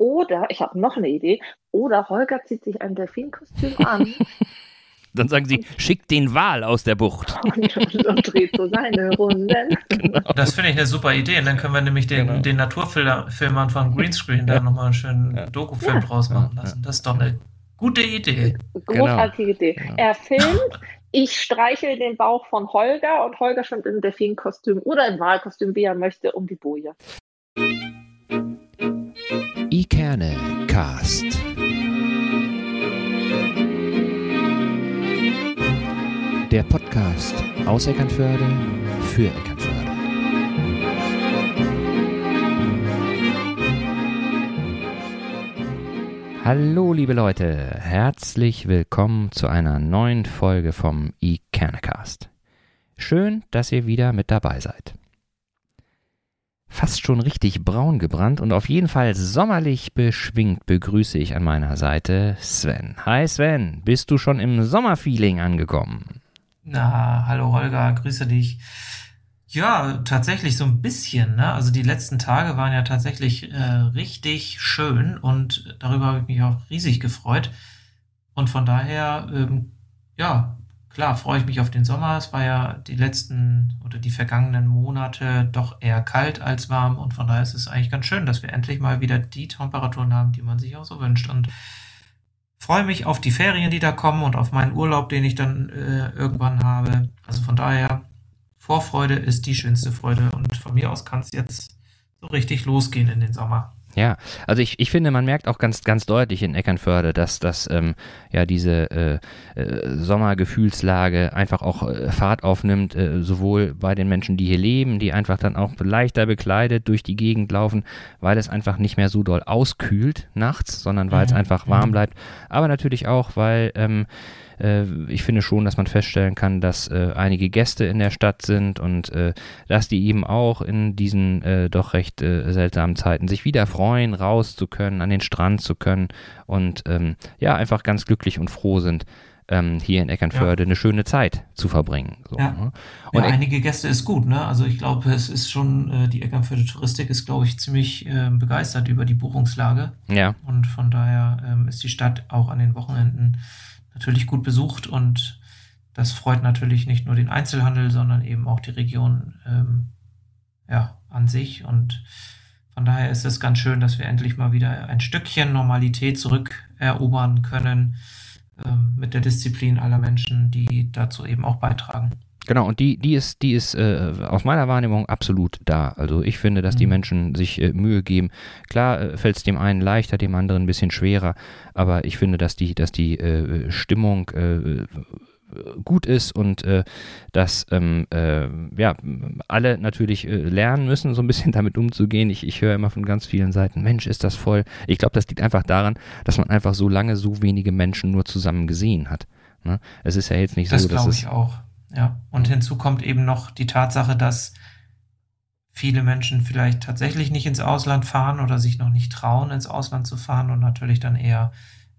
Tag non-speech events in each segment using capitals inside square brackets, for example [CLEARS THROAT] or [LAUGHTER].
Oder, ich habe noch eine Idee, oder Holger zieht sich ein Delfinkostüm an. [LAUGHS] Dann sagen sie, schickt den Wal aus der Bucht. [LAUGHS] und, und, und dreht so seine Runden. [LAUGHS] Genau. Das finde ich eine super Idee. Und dann können wir nämlich den, Genau. den Naturfilmern von Greenscreen da nochmal einen schönen Ja. Dokufilm Ja. draus machen lassen. Das ist doch eine gute Idee. Großartige Idee. Genau. Er filmt, ich streichel den Bauch von Holger und Holger schwimmt im Delfinkostüm oder im Walkostüm, wie er möchte, um die Boje. Ikerne Cast. Der Podcast aus Eckernförde für Eckernförde. Hallo liebe Leute, herzlich willkommen zu einer neuen Folge vom Ikernecast. Schön, dass ihr wieder mit dabei seid. Fast schon richtig braun gebrannt und auf jeden Fall sommerlich beschwingt begrüße ich an meiner Seite Sven. Hi Sven, bist du schon im Sommerfeeling angekommen? Na, hallo Holger, grüße dich. Ja, tatsächlich so ein bisschen. Ne? Also die letzten Tage waren ja tatsächlich äh, richtig schön und darüber habe ich mich auch riesig gefreut. Und von daher, ähm, ja, klar, freue ich mich auf den Sommer. Es war ja die letzten oder die vergangenen Monate doch eher kalt als warm und von daher ist es eigentlich ganz schön, dass wir endlich mal wieder die Temperaturen haben, die man sich auch so wünscht. Und freue mich auf die Ferien, die da kommen und auf meinen Urlaub, den ich dann äh, irgendwann habe. Also von daher, Vorfreude ist die schönste Freude und von mir aus kann es jetzt so richtig losgehen in den Sommer. Ja, also ich, ich finde, man merkt auch ganz, ganz deutlich in Eckernförde, dass, dass ähm, ja diese äh, äh, Sommergefühlslage einfach auch äh, Fahrt aufnimmt, äh, sowohl bei den Menschen, die hier leben, die einfach dann auch leichter bekleidet durch die Gegend laufen, weil es einfach nicht mehr so doll auskühlt nachts, sondern weil es Mhm. einfach warm Mhm. bleibt. Aber natürlich auch, weil ähm, äh, ich finde schon, dass man feststellen kann, dass äh, einige Gäste in der Stadt sind und äh, dass die eben auch in diesen äh, doch recht äh, seltsamen Zeiten sich wieder freuen, raus zu können, an den Strand zu können und ähm, ja, einfach ganz glücklich und froh sind, ähm, hier in Eckernförde eine schöne Zeit zu verbringen. So, Ja. ne? Ja, Und Eck- einige Gäste ist gut, ne? Also ich glaube, es ist schon, äh, die Eckernförde Touristik ist, glaube ich, ziemlich äh, begeistert über die Buchungslage. ja, Und von daher ähm, ist die Stadt auch an den Wochenenden natürlich gut besucht und das freut natürlich nicht nur den Einzelhandel, sondern eben auch die Region ähm, ja, an sich. Und von daher ist es ganz schön, dass wir endlich mal wieder ein Stückchen Normalität zurückerobern können ähm, mit der Disziplin aller Menschen, die dazu eben auch beitragen. Genau, und die, die ist, die ist äh, aus meiner Wahrnehmung absolut da. Also ich finde, dass die Mhm. Menschen sich äh, Mühe geben. Klar äh, fällt es dem einen leichter, dem anderen ein bisschen schwerer, aber ich finde, dass die, dass die äh, Stimmung äh, gut ist und äh, dass ähm, äh, ja, alle natürlich äh, lernen müssen, so ein bisschen [LAUGHS] damit umzugehen. Ich, ich höre immer von ganz vielen Seiten, Mensch, ist das voll. Ich glaube, das liegt einfach daran, dass man einfach so lange so wenige Menschen nur zusammen gesehen hat. Ne? Es ist ja jetzt nicht Das so, dass glaube es ich auch. Ja. Und hinzu kommt eben noch die Tatsache, dass viele Menschen vielleicht tatsächlich nicht ins Ausland fahren oder sich noch nicht trauen, ins Ausland zu fahren und natürlich dann eher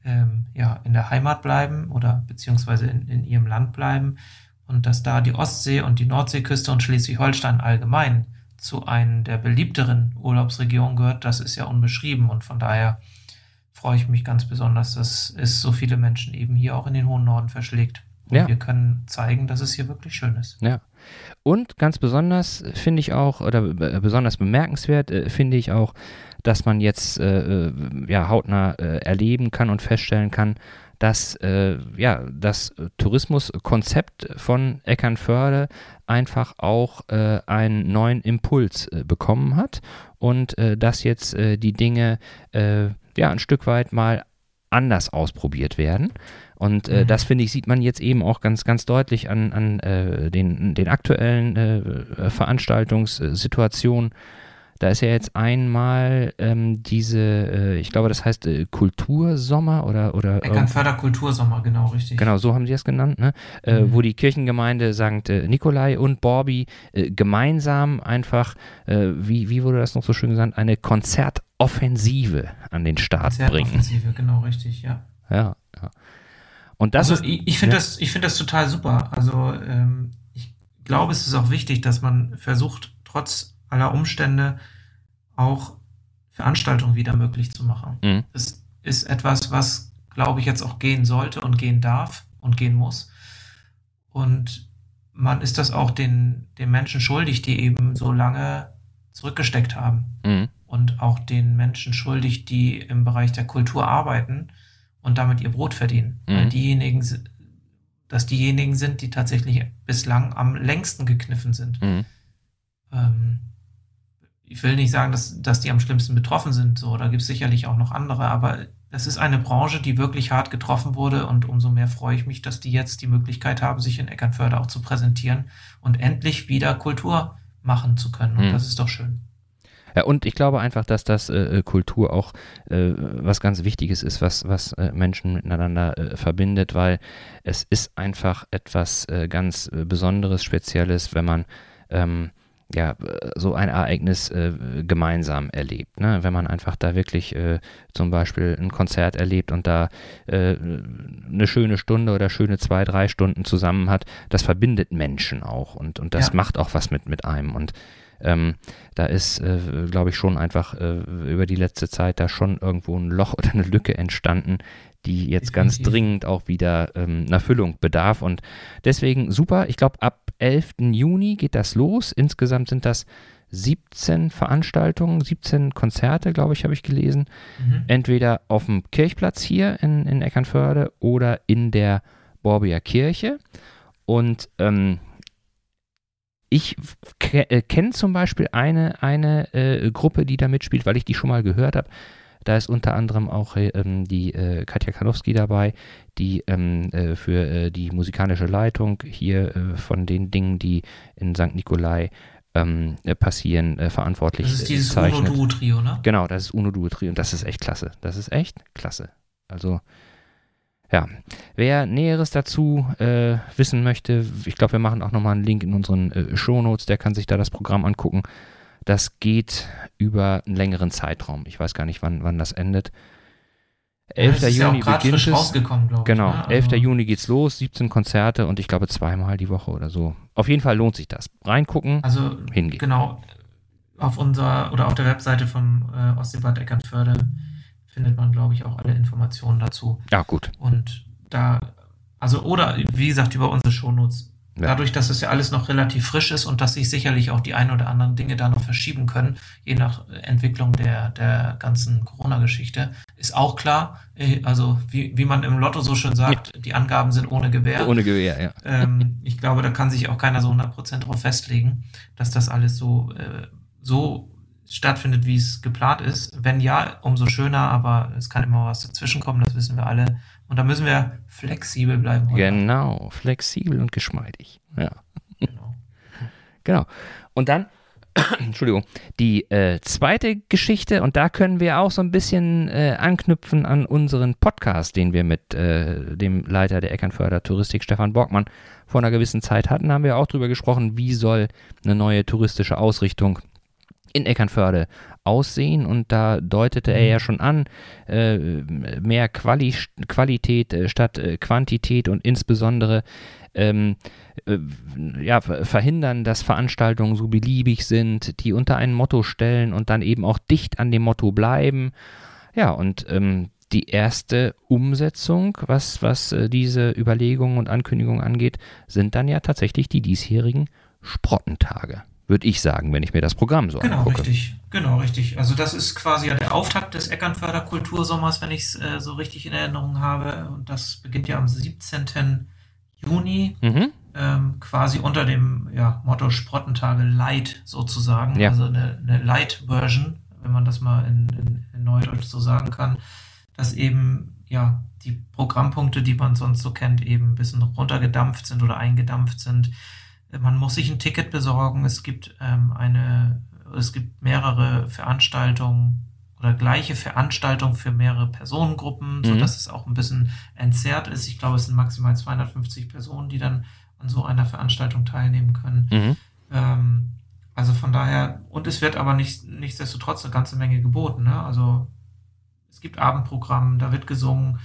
ähm, ja, in der Heimat bleiben oder beziehungsweise in, in ihrem Land bleiben. Und dass da die Ostsee und die Nordseeküste und Schleswig-Holstein allgemein zu einem der beliebteren Urlaubsregionen gehört, das ist ja unbeschrieben. Und von daher freue ich mich ganz besonders, dass es so viele Menschen eben hier auch in den hohen Norden verschlägt. Und Ja. wir können zeigen, dass es hier wirklich schön ist. Und ganz besonders finde ich auch, oder äh, besonders bemerkenswert äh, finde ich auch, dass man jetzt äh, äh, ja, hautnah äh, erleben kann und feststellen kann, dass äh, ja, das Tourismuskonzept von Eckernförde einfach auch einen neuen Impuls bekommen hat und dass jetzt die Dinge ja ein Stück weit mal anders ausprobiert werden. Und äh, Mhm. das, finde ich, sieht man jetzt eben auch ganz, ganz deutlich an, an äh, den, den aktuellen äh, Veranstaltungssituationen. Da ist ja jetzt einmal ähm, diese, äh, ich glaube, das heißt äh, Kultursommer oder, oder Eckernförder Kultursommer, genau richtig. Genau, so haben sie es genannt, ne? Äh, Mhm. wo die Kirchengemeinde St. Nikolai und Borby gemeinsam einfach, wie, wie wurde das noch so schön gesagt, eine Konzertoffensive an den Start bringen. Konzertoffensive, genau richtig, ja. Ja, ja. Und das also ist, ich, ich finde ja. das, ich finde das total super. Also ähm, ich glaube, es ist auch wichtig, dass man versucht, trotz aller Umstände auch Veranstaltungen wieder möglich zu machen. Mhm. Das ist etwas, was, glaube ich, jetzt auch gehen sollte und gehen darf und gehen muss. Und man ist das auch den, den Menschen schuldig, die eben so lange zurückgesteckt haben. Mhm. Und auch den Menschen schuldig, die im Bereich der Kultur arbeiten und damit ihr Brot verdienen. Mhm. Weil diejenigen, dass diejenigen sind, die tatsächlich bislang am längsten gekniffen sind. Mhm. Ähm, ich will nicht sagen, dass, dass die am schlimmsten betroffen sind, so, da gibt es sicherlich auch noch andere, aber das ist eine Branche, die wirklich hart getroffen wurde und umso mehr freue ich mich, dass die jetzt die Möglichkeit haben, sich in Eckernförde auch zu präsentieren und endlich wieder Kultur machen zu können. Und mhm. das ist doch schön. Ja, und ich glaube einfach, dass das äh, äh, Kultur auch äh, was ganz Wichtiges ist, was, was äh, Menschen miteinander äh, verbindet, weil es ist einfach etwas äh, ganz Besonderes, Spezielles, wenn man ähm, ja, so ein Ereignis äh, gemeinsam erlebt. Ne? Wenn man einfach da wirklich äh, zum Beispiel ein Konzert erlebt und da äh, eine schöne Stunde oder schöne zwei, drei Stunden zusammen hat, das verbindet Menschen auch und, und das ja. macht auch was mit, mit einem. Und ähm, da ist, äh, glaube ich, schon einfach äh, über die letzte Zeit da schon irgendwo ein Loch [LAUGHS] oder eine Lücke entstanden, die jetzt ganz dringend auch wieder ähm, einer Füllung bedarf. Und deswegen super. Ich glaube, ab 11. Juni geht das los. Insgesamt sind das 17 Veranstaltungen, 17 Konzerte, glaube ich, habe ich gelesen. Mhm. Entweder auf dem Kirchplatz hier in, in Eckernförde oder in der Borbier Kirche. Und ähm, ich äh, kenne zum Beispiel eine, eine äh, Gruppe, die da mitspielt, weil ich die schon mal gehört habe. Da ist unter anderem auch äh, ähm, die äh, Katja Kanowski dabei, die ähm, äh, für äh, die musikalische Leitung hier von den Dingen, die in St. Nikolai ähm, äh, passieren, verantwortlich ist. Das ist dieses Uno-Duo-Trio, ne? Genau, das ist Uno-Duo-Trio und das ist echt klasse. Das ist echt klasse. Also, ja, wer Näheres dazu äh, wissen möchte, ich glaube, wir machen auch nochmal einen Link in unseren äh, Shownotes, der kann sich da das Programm angucken. Das geht über einen längeren Zeitraum. Ich weiß gar nicht, wann, wann das endet. 11. Ja, Juni ja beginnt es. Genau, ne? 11. Also Juni geht's los, 17 Konzerte und ich glaube zweimal die Woche oder so. Auf jeden Fall lohnt sich das. Reingucken, also, hingehen. Genau, auf unserer oder auf der Webseite vom äh, Ostseebad Eckernförde findet man, glaube ich, auch alle Informationen dazu. Ja, gut. Und da, also, oder wie gesagt, über unsere Shownotes ja. Dadurch, dass es ja alles noch relativ frisch ist und dass sich sicherlich auch die ein oder anderen Dinge da noch verschieben können, je nach Entwicklung der, der ganzen Corona-Geschichte, ist auch klar, äh, also wie, wie man im Lotto so schön sagt, ja. die Angaben sind ohne Gewähr. Ohne Gewähr, ja. Ähm, ich glaube, da kann sich auch keiner so 100% drauf festlegen, dass das alles so, äh, so stattfindet, wie es geplant ist. Wenn ja, umso schöner, aber es kann immer was dazwischenkommen, das wissen wir alle. Und da müssen wir flexibel bleiben. Heute. Genau, flexibel und geschmeidig. Ja. Genau. [LAUGHS] genau. Und dann, [CLEARS THROAT] Entschuldigung, die äh, zweite Geschichte, und da können wir auch so ein bisschen äh, anknüpfen an unseren Podcast, den wir mit äh, dem Leiter der Eckernförder Touristik, Stefan Borgmann, vor einer gewissen Zeit hatten, haben wir auch darüber gesprochen, wie soll eine neue touristische Ausrichtung in Eckernförde aussehen und da deutete er ja mhm. schon an, äh, mehr Quali Qualität äh, statt äh, Quantität und insbesondere ähm, äh, ja, verhindern, dass Veranstaltungen so beliebig sind, die unter ein Motto stellen und dann eben auch dicht an dem Motto bleiben. Ja, und ähm, die erste Umsetzung, was, was äh, diese Überlegungen und Ankündigungen angeht, sind dann ja tatsächlich die diesjährigen Sprottentage würde ich sagen, wenn ich mir das Programm so genau, angucke. Genau, richtig. Genau, richtig. Also das ist quasi ja der Auftakt des Eckernförder Kultursommers, wenn ich es äh, so richtig in Erinnerung habe. Und das beginnt ja am 17. Juni, mhm. ähm, quasi unter dem ja, Motto Sprottentage Light sozusagen. Ja. Also eine, eine Light-Version, wenn man das mal in, in, in Neudeutsch so sagen kann, dass eben ja die Programmpunkte, die man sonst so kennt, eben ein bisschen runtergedampft sind oder eingedampft sind man muss sich ein Ticket besorgen. Es gibt ähm, eine, es gibt mehrere Veranstaltungen oder gleiche Veranstaltungen für mehrere Personengruppen, mhm. sodass es auch ein bisschen entzerrt ist. Ich glaube, es sind maximal 250 Personen, die dann an so einer Veranstaltung teilnehmen können. Mhm. Ähm, also von daher, und es wird aber nicht, nichtsdestotrotz eine ganze Menge geboten. Ne? Also es gibt Abendprogramm, da wird gesungen,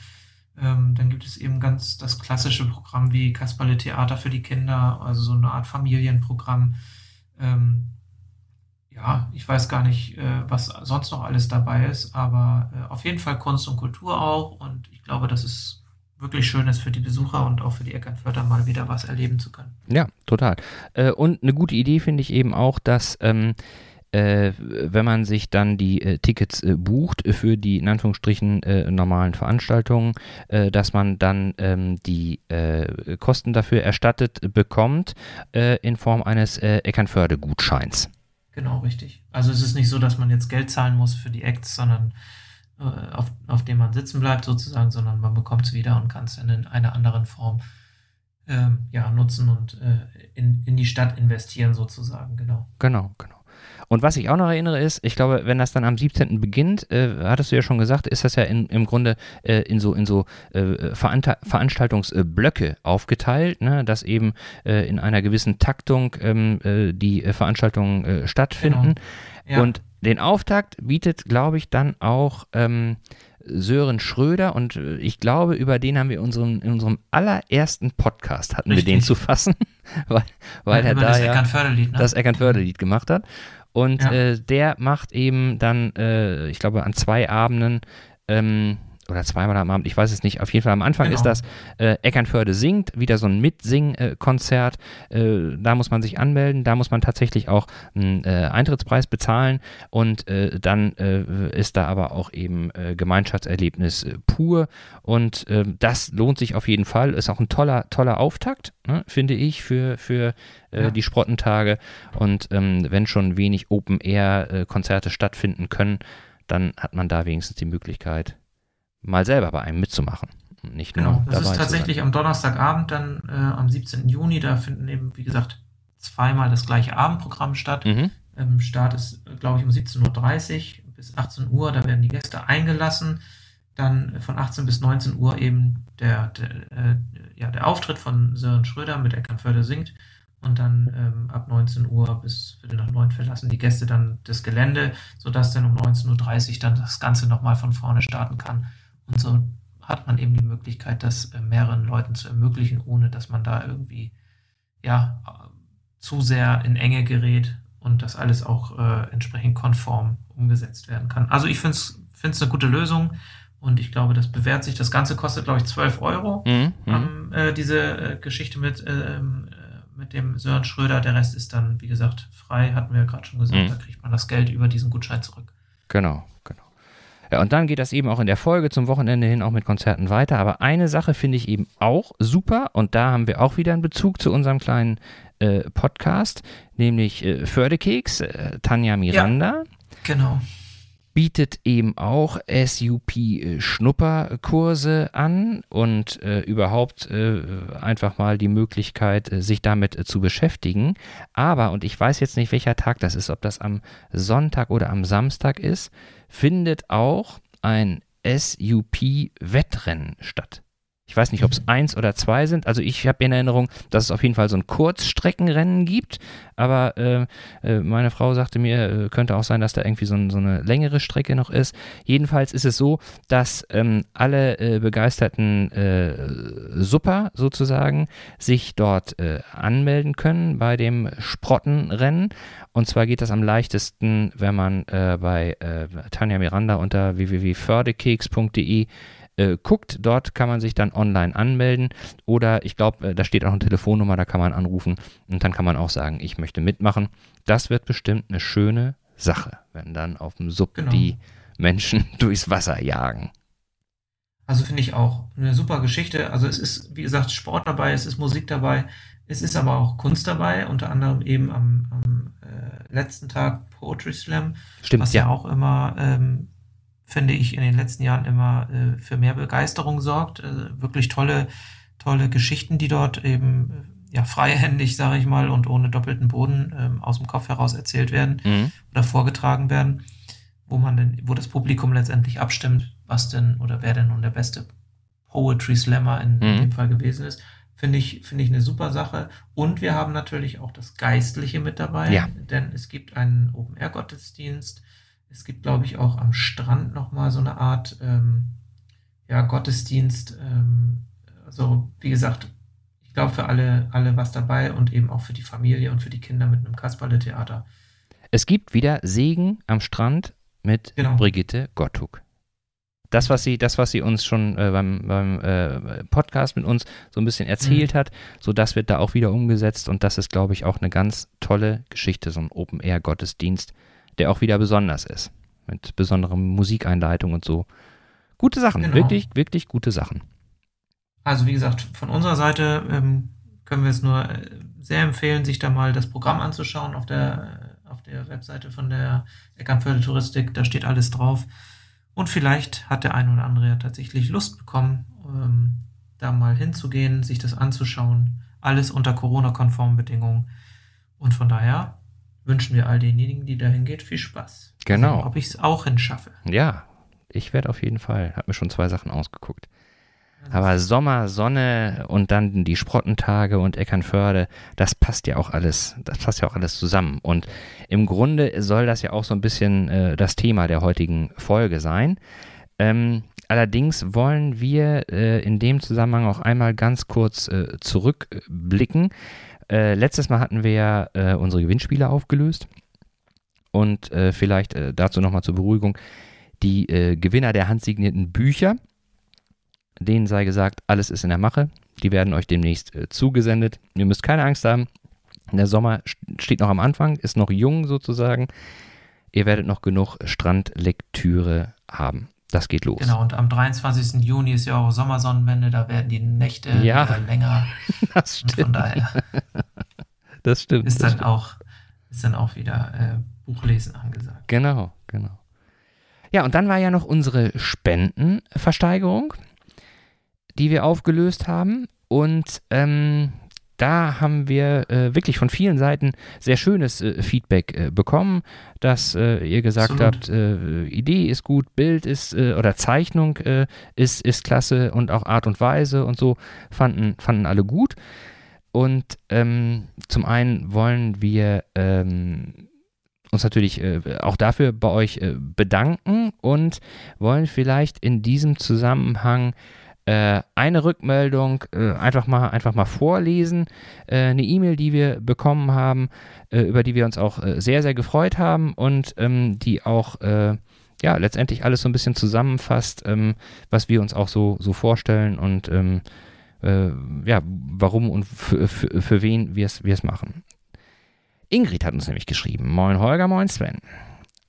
ähm, dann gibt es eben ganz das klassische Programm wie Kasperle Theater für die Kinder, also so eine Art Familienprogramm. Ähm, ja, ich weiß gar nicht, äh, was sonst noch alles dabei ist, aber äh, auf jeden Fall Kunst und Kultur auch. Und ich glaube, das ist wirklich schön ist für die Besucher und auch für die Eckernförder mal wieder was erleben zu können. Ja, total. Äh, und eine gute Idee finde ich eben auch, dass ähm, äh, wenn man sich dann die äh, Tickets äh, bucht für die in Anführungsstrichen äh, normalen Veranstaltungen, äh, dass man dann ähm, die äh, Kosten dafür erstattet bekommt in Form eines Eckernförde-Gutscheins. Genau, richtig. Also es ist nicht so, dass man jetzt Geld zahlen muss für die Acts, sondern auf, auf dem man sitzen bleibt sozusagen, sondern man bekommt es wieder und kann es in einer anderen Form ähm, ja, nutzen und in, in die Stadt investieren sozusagen, genau. Genau, genau. Und was ich auch noch erinnere ist, ich glaube, wenn das dann am 17. beginnt, äh, hattest du ja schon gesagt, ist das ja in, im Grunde äh, in so, in so äh, Veranstaltungsblöcke aufgeteilt, ne? dass eben äh, in einer gewissen Taktung ähm, äh, die äh, Veranstaltungen stattfinden. Genau. Ja. Und den Auftakt bietet, glaube ich, dann auch ähm, Sören Schröder und ich glaube, über den haben wir unseren, in unserem allerersten Podcast hatten Richtig. wir den zu fassen, [LAUGHS] weil, weil ja, er da das ja Eckernförderlied, ne? das Eckernförderlied gemacht hat. Und ja. äh, der macht eben dann, äh, ich glaube, an zwei Abenden ähm, oder zweimal am Abend, ich weiß es nicht. Auf jeden Fall am Anfang genau. ist das äh, Eckernförde singt, wieder so ein Mitsing-Konzert. Äh, da muss man sich anmelden, da muss man tatsächlich auch einen äh, Eintrittspreis bezahlen und äh, dann äh, ist da aber auch eben äh, Gemeinschaftserlebnis pur und das lohnt sich auf jeden Fall. Ist auch ein toller, toller Auftakt, ne, finde ich, für, für ja. die Sprottentage und ähm, wenn schon wenig Open-Air-Konzerte stattfinden können, dann hat man da wenigstens die Möglichkeit, mal selber bei einem mitzumachen. Nicht genau, nur das ist tatsächlich am Donnerstagabend, dann äh, am 17. Juni, da finden eben, wie gesagt, zweimal das gleiche Abendprogramm statt. Mhm. Ähm, Start ist, glaube ich, um 17.30 Uhr bis 18 Uhr, da werden die Gäste eingelassen. Dann von 18 bis 19 Uhr eben der, der, äh, ja, der Auftritt von Sören Schröder mit Eckernförde singt. Und dann ähm, ab 19 Uhr bis Viertel nach neun verlassen die Gäste dann das Gelände, sodass dann um 19.30 Uhr dann das Ganze nochmal von vorne starten kann. Und so hat man eben die Möglichkeit, das äh, mehreren Leuten zu ermöglichen, ohne dass man da irgendwie ja zu sehr in Enge gerät und das alles auch äh, entsprechend konform umgesetzt werden kann. Also ich finde es eine gute Lösung und ich glaube, das bewährt sich. Das Ganze kostet, glaube ich, 12 Euro, mhm, ähm, äh, diese äh, Geschichte mit, ähm, äh, mit dem Sören Schröder. Der Rest ist dann, wie gesagt, frei, hatten wir ja gerade schon gesagt. Mhm. Da kriegt man das Geld über diesen Gutschein zurück. Genau, genau. Ja, und dann geht das eben auch in der Folge zum Wochenende hin auch mit Konzerten weiter. Aber eine Sache finde ich eben auch super und da haben wir auch wieder einen Bezug zu unserem kleinen äh, Podcast, nämlich äh, Fördekeks, äh, Tanja Miranda. Ja, genau bietet eben auch SUP-Schnupperkurse an und äh, überhaupt äh, einfach mal die Möglichkeit, äh, sich damit äh, zu beschäftigen. Aber, und ich weiß jetzt nicht, welcher Tag das ist, ob das am Sonntag oder am Samstag ist, findet auch ein SUP-Wettrennen statt. Ich weiß nicht, ob es eins oder zwei sind. Also ich habe in Erinnerung, dass es auf jeden Fall so ein Kurzstreckenrennen gibt. Aber äh, äh, meine Frau sagte mir, äh, könnte auch sein, dass da irgendwie so, so, eine längere Strecke noch ist. Jedenfalls ist es so, dass ähm, alle äh, begeisterten Super sozusagen sich dort anmelden können bei dem Sprottenrennen. Und zwar geht das am leichtesten, wenn man bei Tanja Miranda unter www.fördekeks.de äh, guckt. Dort kann man sich dann online anmelden oder ich glaube, äh, da steht auch eine Telefonnummer, da kann man anrufen und dann kann man auch sagen, ich möchte mitmachen. Das wird bestimmt eine schöne Sache, wenn dann auf dem Sub genau. die Menschen [LAUGHS] durchs Wasser jagen. Also finde ich auch eine super Geschichte. Also es ist, wie gesagt, Sport dabei, es ist Musik dabei, es ist aber auch Kunst dabei, unter anderem eben am, am äh, letzten Tag Poetry Slam, Stimmt, was ja, ja auch immer ähm, finde ich, in den letzten Jahren immer äh, für mehr Begeisterung sorgt. Äh, wirklich tolle, tolle Geschichten, die dort eben äh, ja freihändig, sage ich mal, und ohne doppelten Boden ähm, aus dem Kopf heraus erzählt werden mhm. oder vorgetragen werden, wo man denn, wo das Publikum letztendlich abstimmt, was denn oder wer denn nun der beste Poetry Slammer in, mhm. in dem Fall gewesen ist. Finde ich, finde ich eine super Sache. Und wir haben natürlich auch das Geistliche mit dabei, ja. denn es gibt einen Open-Air-Gottesdienst es gibt, glaube ich, auch am Strand nochmal so eine Art ähm, ja, Gottesdienst. Ähm, also, wie gesagt, ich glaube, für alle, alle was dabei und eben auch für die Familie und für die Kinder mit einem Kasperle-Theater. Es gibt wieder Segen am Strand mit Genau. Brigitte Gottug. Das, was sie, das, was sie uns schon äh, beim, beim äh, Podcast mit uns so ein bisschen erzählt hat, so das wird da auch wieder umgesetzt und das ist, glaube ich, auch eine ganz tolle Geschichte, so ein Open-Air-Gottesdienst, der auch wieder besonders ist. Mit besonderer Musikeinleitung und so. Gute Sachen, Genau. wirklich, wirklich gute Sachen. Also wie gesagt, von unserer Seite ähm, können wir es nur äh, sehr empfehlen, sich da mal das Programm anzuschauen auf der, auf der Webseite von der Eckernförde Touristik. Da steht alles drauf. Und vielleicht hat der ein oder andere ja tatsächlich Lust bekommen, ähm, da mal hinzugehen, sich das anzuschauen. Alles unter Corona-konformen Bedingungen. Und von daher wünschen wir all denjenigen, die dahin geht, viel Spaß. Genau. Sehen, ob ich es auch hinschaffe. Ja, ich werde auf jeden Fall, habe mir schon zwei Sachen ausgeguckt. Aber Sommer, Sonne und dann die Sprottentage und Eckernförde, das passt ja auch alles, das passt ja auch alles zusammen. Und im Grunde soll das ja auch so ein bisschen äh, das Thema der heutigen Folge sein. Ähm, allerdings wollen wir äh, in dem Zusammenhang auch einmal ganz kurz äh, zurückblicken. Äh, letztes Mal hatten wir äh, unsere Gewinnspiele aufgelöst. Und äh, vielleicht äh, dazu nochmal zur Beruhigung. Die äh, Gewinner der handsignierten Bücher, denen sei gesagt, alles ist in der Mache. Die werden euch demnächst zugesendet. Ihr müsst keine Angst haben. Der Sommer st- steht noch am Anfang, ist noch jung sozusagen. Ihr werdet noch genug Strandlektüre haben. Das geht los. Genau, und am 23. Juni ist ja auch Sommersonnenwende, da werden die Nächte Ja. länger. [LAUGHS] Das Und von stimmt. daher [LAUGHS] Das stimmt. ist das dann auch, ist dann auch wieder äh, Buchlesen angesagt. Genau, genau. Ja, und dann war ja noch unsere Spendenversteigerung, die wir aufgelöst haben. Und ähm, da haben wir äh, wirklich von vielen Seiten sehr schönes äh, Feedback äh, bekommen, dass äh, ihr gesagt Absolut. habt, äh, Idee ist gut, Bild ist äh, oder Zeichnung ist, ist klasse und auch Art und Weise und so fanden, fanden alle gut. Und ähm, zum einen wollen wir ähm, uns natürlich äh, auch dafür bei euch äh, bedanken und wollen vielleicht in diesem Zusammenhang äh, eine Rückmeldung äh, einfach mal einfach mal vorlesen, äh, eine E-Mail, die wir bekommen haben, äh, über die wir uns auch äh, sehr sehr gefreut haben und ähm, die auch ja letztendlich alles so ein bisschen zusammenfasst, ähm, was wir uns auch so so vorstellen und ähm, äh, ja warum und für, für, wen wir es wir es machen. Ingrid hat uns nämlich geschrieben. Moin Holger, moin Sven.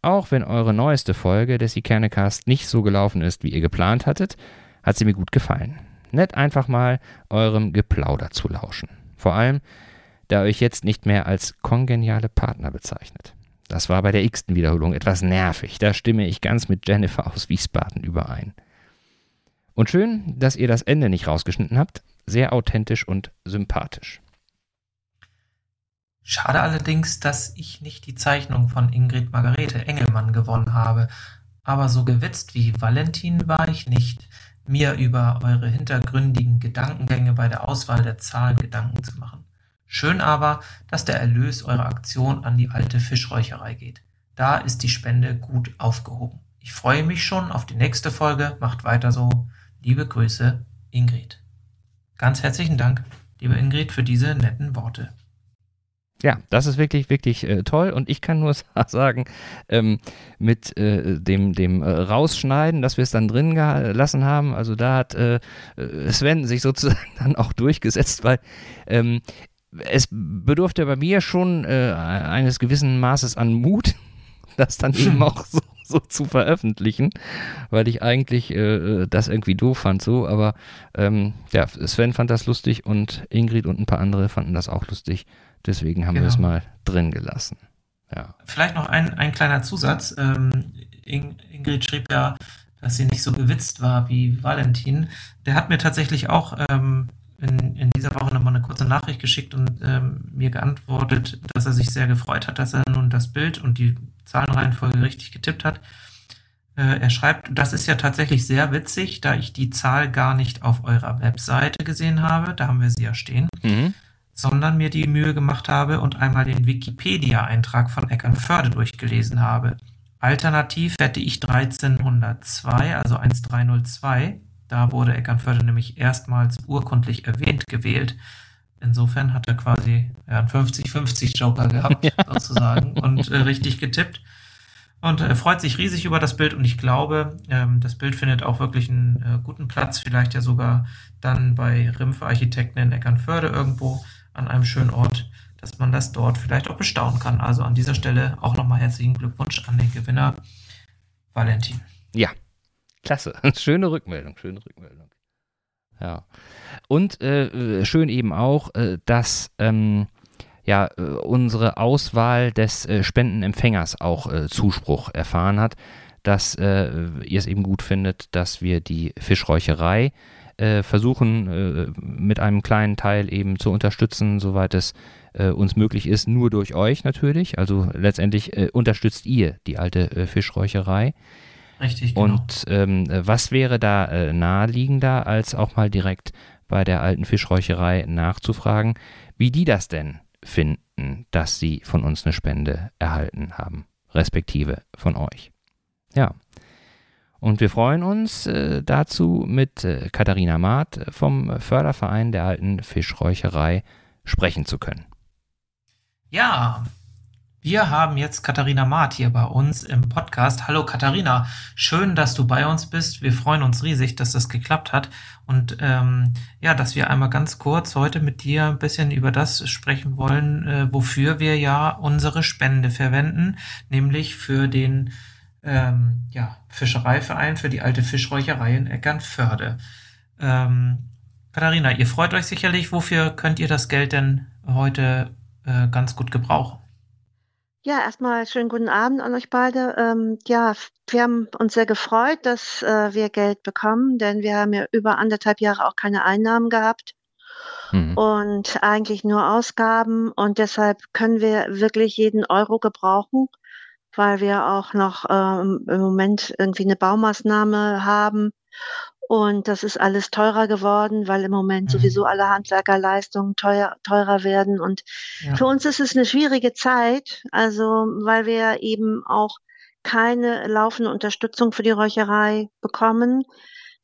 Auch wenn eure neueste Folge des Ikernecast nicht so gelaufen ist, wie ihr geplant hattet, hat sie mir gut gefallen. Nett einfach mal eurem Geplauder zu lauschen. Vor allem, da ihr euch jetzt nicht mehr als kongeniale Partner bezeichnet. Das war bei der x-ten Wiederholung etwas nervig. Da stimme ich ganz mit Jennifer aus Wiesbaden überein. Und schön, dass ihr das Ende nicht rausgeschnitten habt. Sehr authentisch und sympathisch. Schade allerdings, dass ich nicht die Zeichnung von Ingrid Margarete Engelmann gewonnen habe. Aber so gewitzt wie Valentin war ich nicht, mir über eure hintergründigen Gedankengänge bei der Auswahl der Zahlen Gedanken zu machen. Schön aber, dass der Erlös eurer Aktion an die alte Fischräucherei geht. Da ist die Spende gut aufgehoben. Ich freue mich schon auf die nächste Folge. Macht weiter so. Liebe Grüße, Ingrid. Ganz herzlichen Dank, liebe Ingrid, für diese netten Worte. Ja, das ist wirklich, wirklich äh, toll. Und ich kann nur [LAUGHS] sa- sagen, ähm, mit äh, dem, dem äh, Rausschneiden, dass wir es dann drin gelassen haben, also da hat äh, äh, Sven sich sozusagen [LAUGHS] dann auch durchgesetzt, weil ähm, es bedurfte bei mir schon äh, eines gewissen Maßes an Mut, [LAUGHS] das dann eben auch so, so zu veröffentlichen, weil ich eigentlich das irgendwie doof fand so, aber ähm, ja, Sven fand das lustig und Ingrid und ein paar andere fanden das auch lustig. Deswegen haben wir Genau. es mal drin gelassen. Ja. Vielleicht noch ein, ein kleiner Zusatz. Ähm, In, Ingrid schrieb ja, dass sie nicht so gewitzt war wie Valentin. Der hat mir tatsächlich auch ähm, in, in dieser Woche nochmal eine kurze Nachricht geschickt und ähm, mir geantwortet, dass er sich sehr gefreut hat, dass er nun das Bild und die Zahlenreihenfolge richtig getippt hat. Äh, er schreibt, das ist ja tatsächlich sehr witzig, da ich die Zahl gar nicht auf eurer Webseite gesehen habe. Da haben wir sie ja stehen Mhm. Sondern mir die Mühe gemacht habe und einmal den Wikipedia-Eintrag von Eckernförde durchgelesen habe. Alternativ hätte ich 1302, also 1302, da wurde Eckernförde nämlich erstmals urkundlich erwähnt gewählt. Insofern hat er quasi ja, einen 50-50 Joker gehabt, ja. sozusagen, und äh, richtig getippt. Und er freut sich riesig über das Bild und ich glaube, ähm, das Bild findet auch wirklich einen äh, guten Platz, vielleicht ja sogar dann bei Rimpfe Architekten in Eckernförde irgendwo an einem schönen Ort, dass man das dort vielleicht auch bestaunen kann. Also an dieser Stelle auch nochmal herzlichen Glückwunsch an den Gewinner, Valentin. Ja, klasse. [LAUGHS] Schöne Rückmeldung, schöne Rückmeldung. Ja. Und äh, schön eben auch, äh, dass ähm, ja, äh, unsere Auswahl des äh, Spendenempfängers auch äh, Zuspruch erfahren hat, dass äh, ihr es eben gut findet, dass wir die Fischräucherei äh, versuchen, äh, mit einem kleinen Teil eben zu unterstützen, soweit es uns möglich ist, nur durch euch natürlich. Also letztendlich unterstützt ihr die alte Fischräucherei. Richtig, genau. Und ähm, was wäre da naheliegender, als auch mal direkt bei der alten Fischräucherei nachzufragen, wie die das denn finden, dass sie von uns eine Spende erhalten haben, respektive von euch. Ja. Und wir freuen uns äh, dazu mit äh, Katharina Maat vom Förderverein der alten Fischräucherei sprechen zu können. Ja, wir haben jetzt Katharina Maat hier bei uns im Podcast. Hallo Katharina, schön, dass du bei uns bist. Wir freuen uns riesig, dass das geklappt hat und ähm, ja, dass wir einmal ganz kurz heute mit dir ein bisschen über das sprechen wollen, äh, wofür wir ja unsere Spende verwenden, nämlich für den ähm, ja, Fischereiverein für die alte Fischräucherei in Eckernförde. Ähm, Katharina, ihr freut euch sicherlich. Wofür könnt ihr das Geld denn heute äh, ganz gut gebrauchen? Ja, erstmal schönen guten Abend an euch beide. Ähm, ja, wir haben uns sehr gefreut, dass äh, wir Geld bekommen, denn wir haben ja über anderthalb Jahre auch keine Einnahmen gehabt mhm. und eigentlich nur Ausgaben und deshalb können wir wirklich jeden Euro gebrauchen, weil wir auch noch ähm, im Moment irgendwie eine Baumaßnahme haben und das ist alles teurer geworden, weil im Moment mhm. sowieso alle Handwerkerleistungen teuer, teurer werden. Und ja. für uns ist es eine schwierige Zeit, also weil wir eben auch keine laufende Unterstützung für die Räucherei bekommen,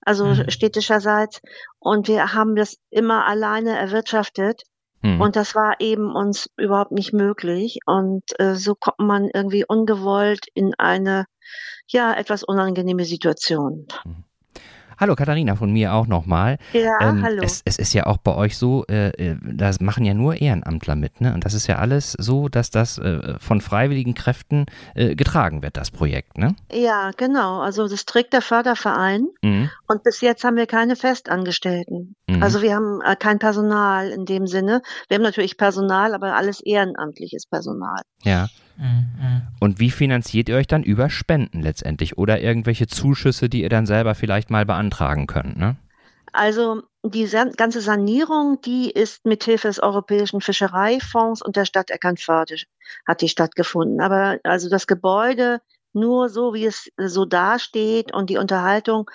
also mhm. städtischerseits. Und wir haben das immer alleine erwirtschaftet. Mhm. Und das war eben uns überhaupt nicht möglich. Und äh, so kommt man irgendwie ungewollt in eine, ja, etwas unangenehme Situation. Mhm. Hallo Katharina, von mir auch nochmal. Ja, ähm, hallo. Es, es, ist ja auch bei euch so, äh, äh, da machen ja nur Ehrenamtler mit, ne? Und das ist ja alles so, dass das äh, von freiwilligen Kräften äh, getragen wird, das Projekt, ne? Ja, genau. Also das trägt der Förderverein. Mhm. Und bis jetzt haben wir keine Festangestellten. Mhm. Also wir haben äh, kein Personal in dem Sinne. Wir haben natürlich Personal, aber alles ehrenamtliches Personal. Ja. Mhm. Und wie finanziert ihr euch dann über Spenden letztendlich oder irgendwelche Zuschüsse, die ihr dann selber vielleicht mal beantragen könnt? Ne? Also die ganze Sanierung, die ist mithilfe des Europäischen Fischereifonds und der Stadt Eckernförde hat die stattgefunden. Aber also das Gebäude nur so, wie es so dasteht und die Unterhaltung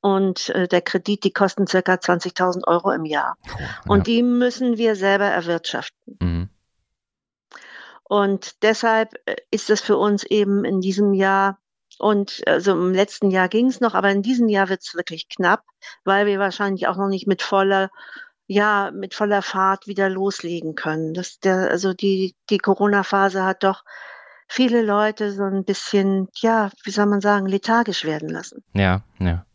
und äh, der Kredit, die kosten circa 20.000 Euro im Jahr. Oh, ja. Und die müssen wir selber erwirtschaften. Mhm. Und deshalb äh, ist es für uns eben in diesem Jahr und also im letzten Jahr ging es noch, aber in diesem Jahr wird es wirklich knapp, weil wir wahrscheinlich auch noch nicht mit voller, ja, mit voller Fahrt wieder loslegen können. Das, der, also die, die Corona-Phase hat doch viele Leute so ein bisschen, ja, wie soll man sagen, lethargisch werden lassen. Ja, ja.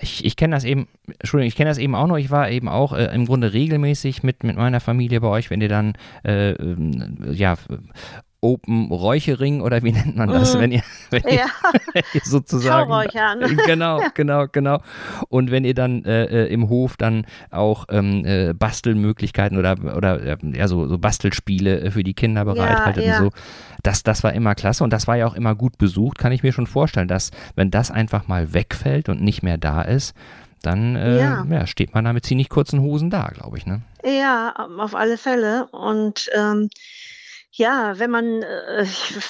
Ich, ich kenne das eben, Entschuldigung, ich kenne das eben auch noch. Ich war eben auch äh, im Grunde regelmäßig mit, mit meiner Familie bei euch, wenn ihr dann äh, ähm, ja Open Räuchering oder wie [LAUGHS] nennt man das, mm. wenn ihr, wenn ja. [LAUGHS] ihr sozusagen ne? genau, genau, genau. Und wenn ihr dann äh, äh, im Hof dann auch ähm, äh, Bastelmöglichkeiten oder oder ja so, so Bastelspiele für die Kinder bereithaltet ja, ja. und so, das das war immer klasse und das war ja auch immer gut besucht, kann ich mir schon vorstellen, dass wenn das einfach mal wegfällt und nicht mehr da ist, dann äh, ja. ja. steht man da mit ziemlich kurzen Hosen da, glaube ich, ne? Ja, auf alle Fälle und ähm, ja, wenn man, äh,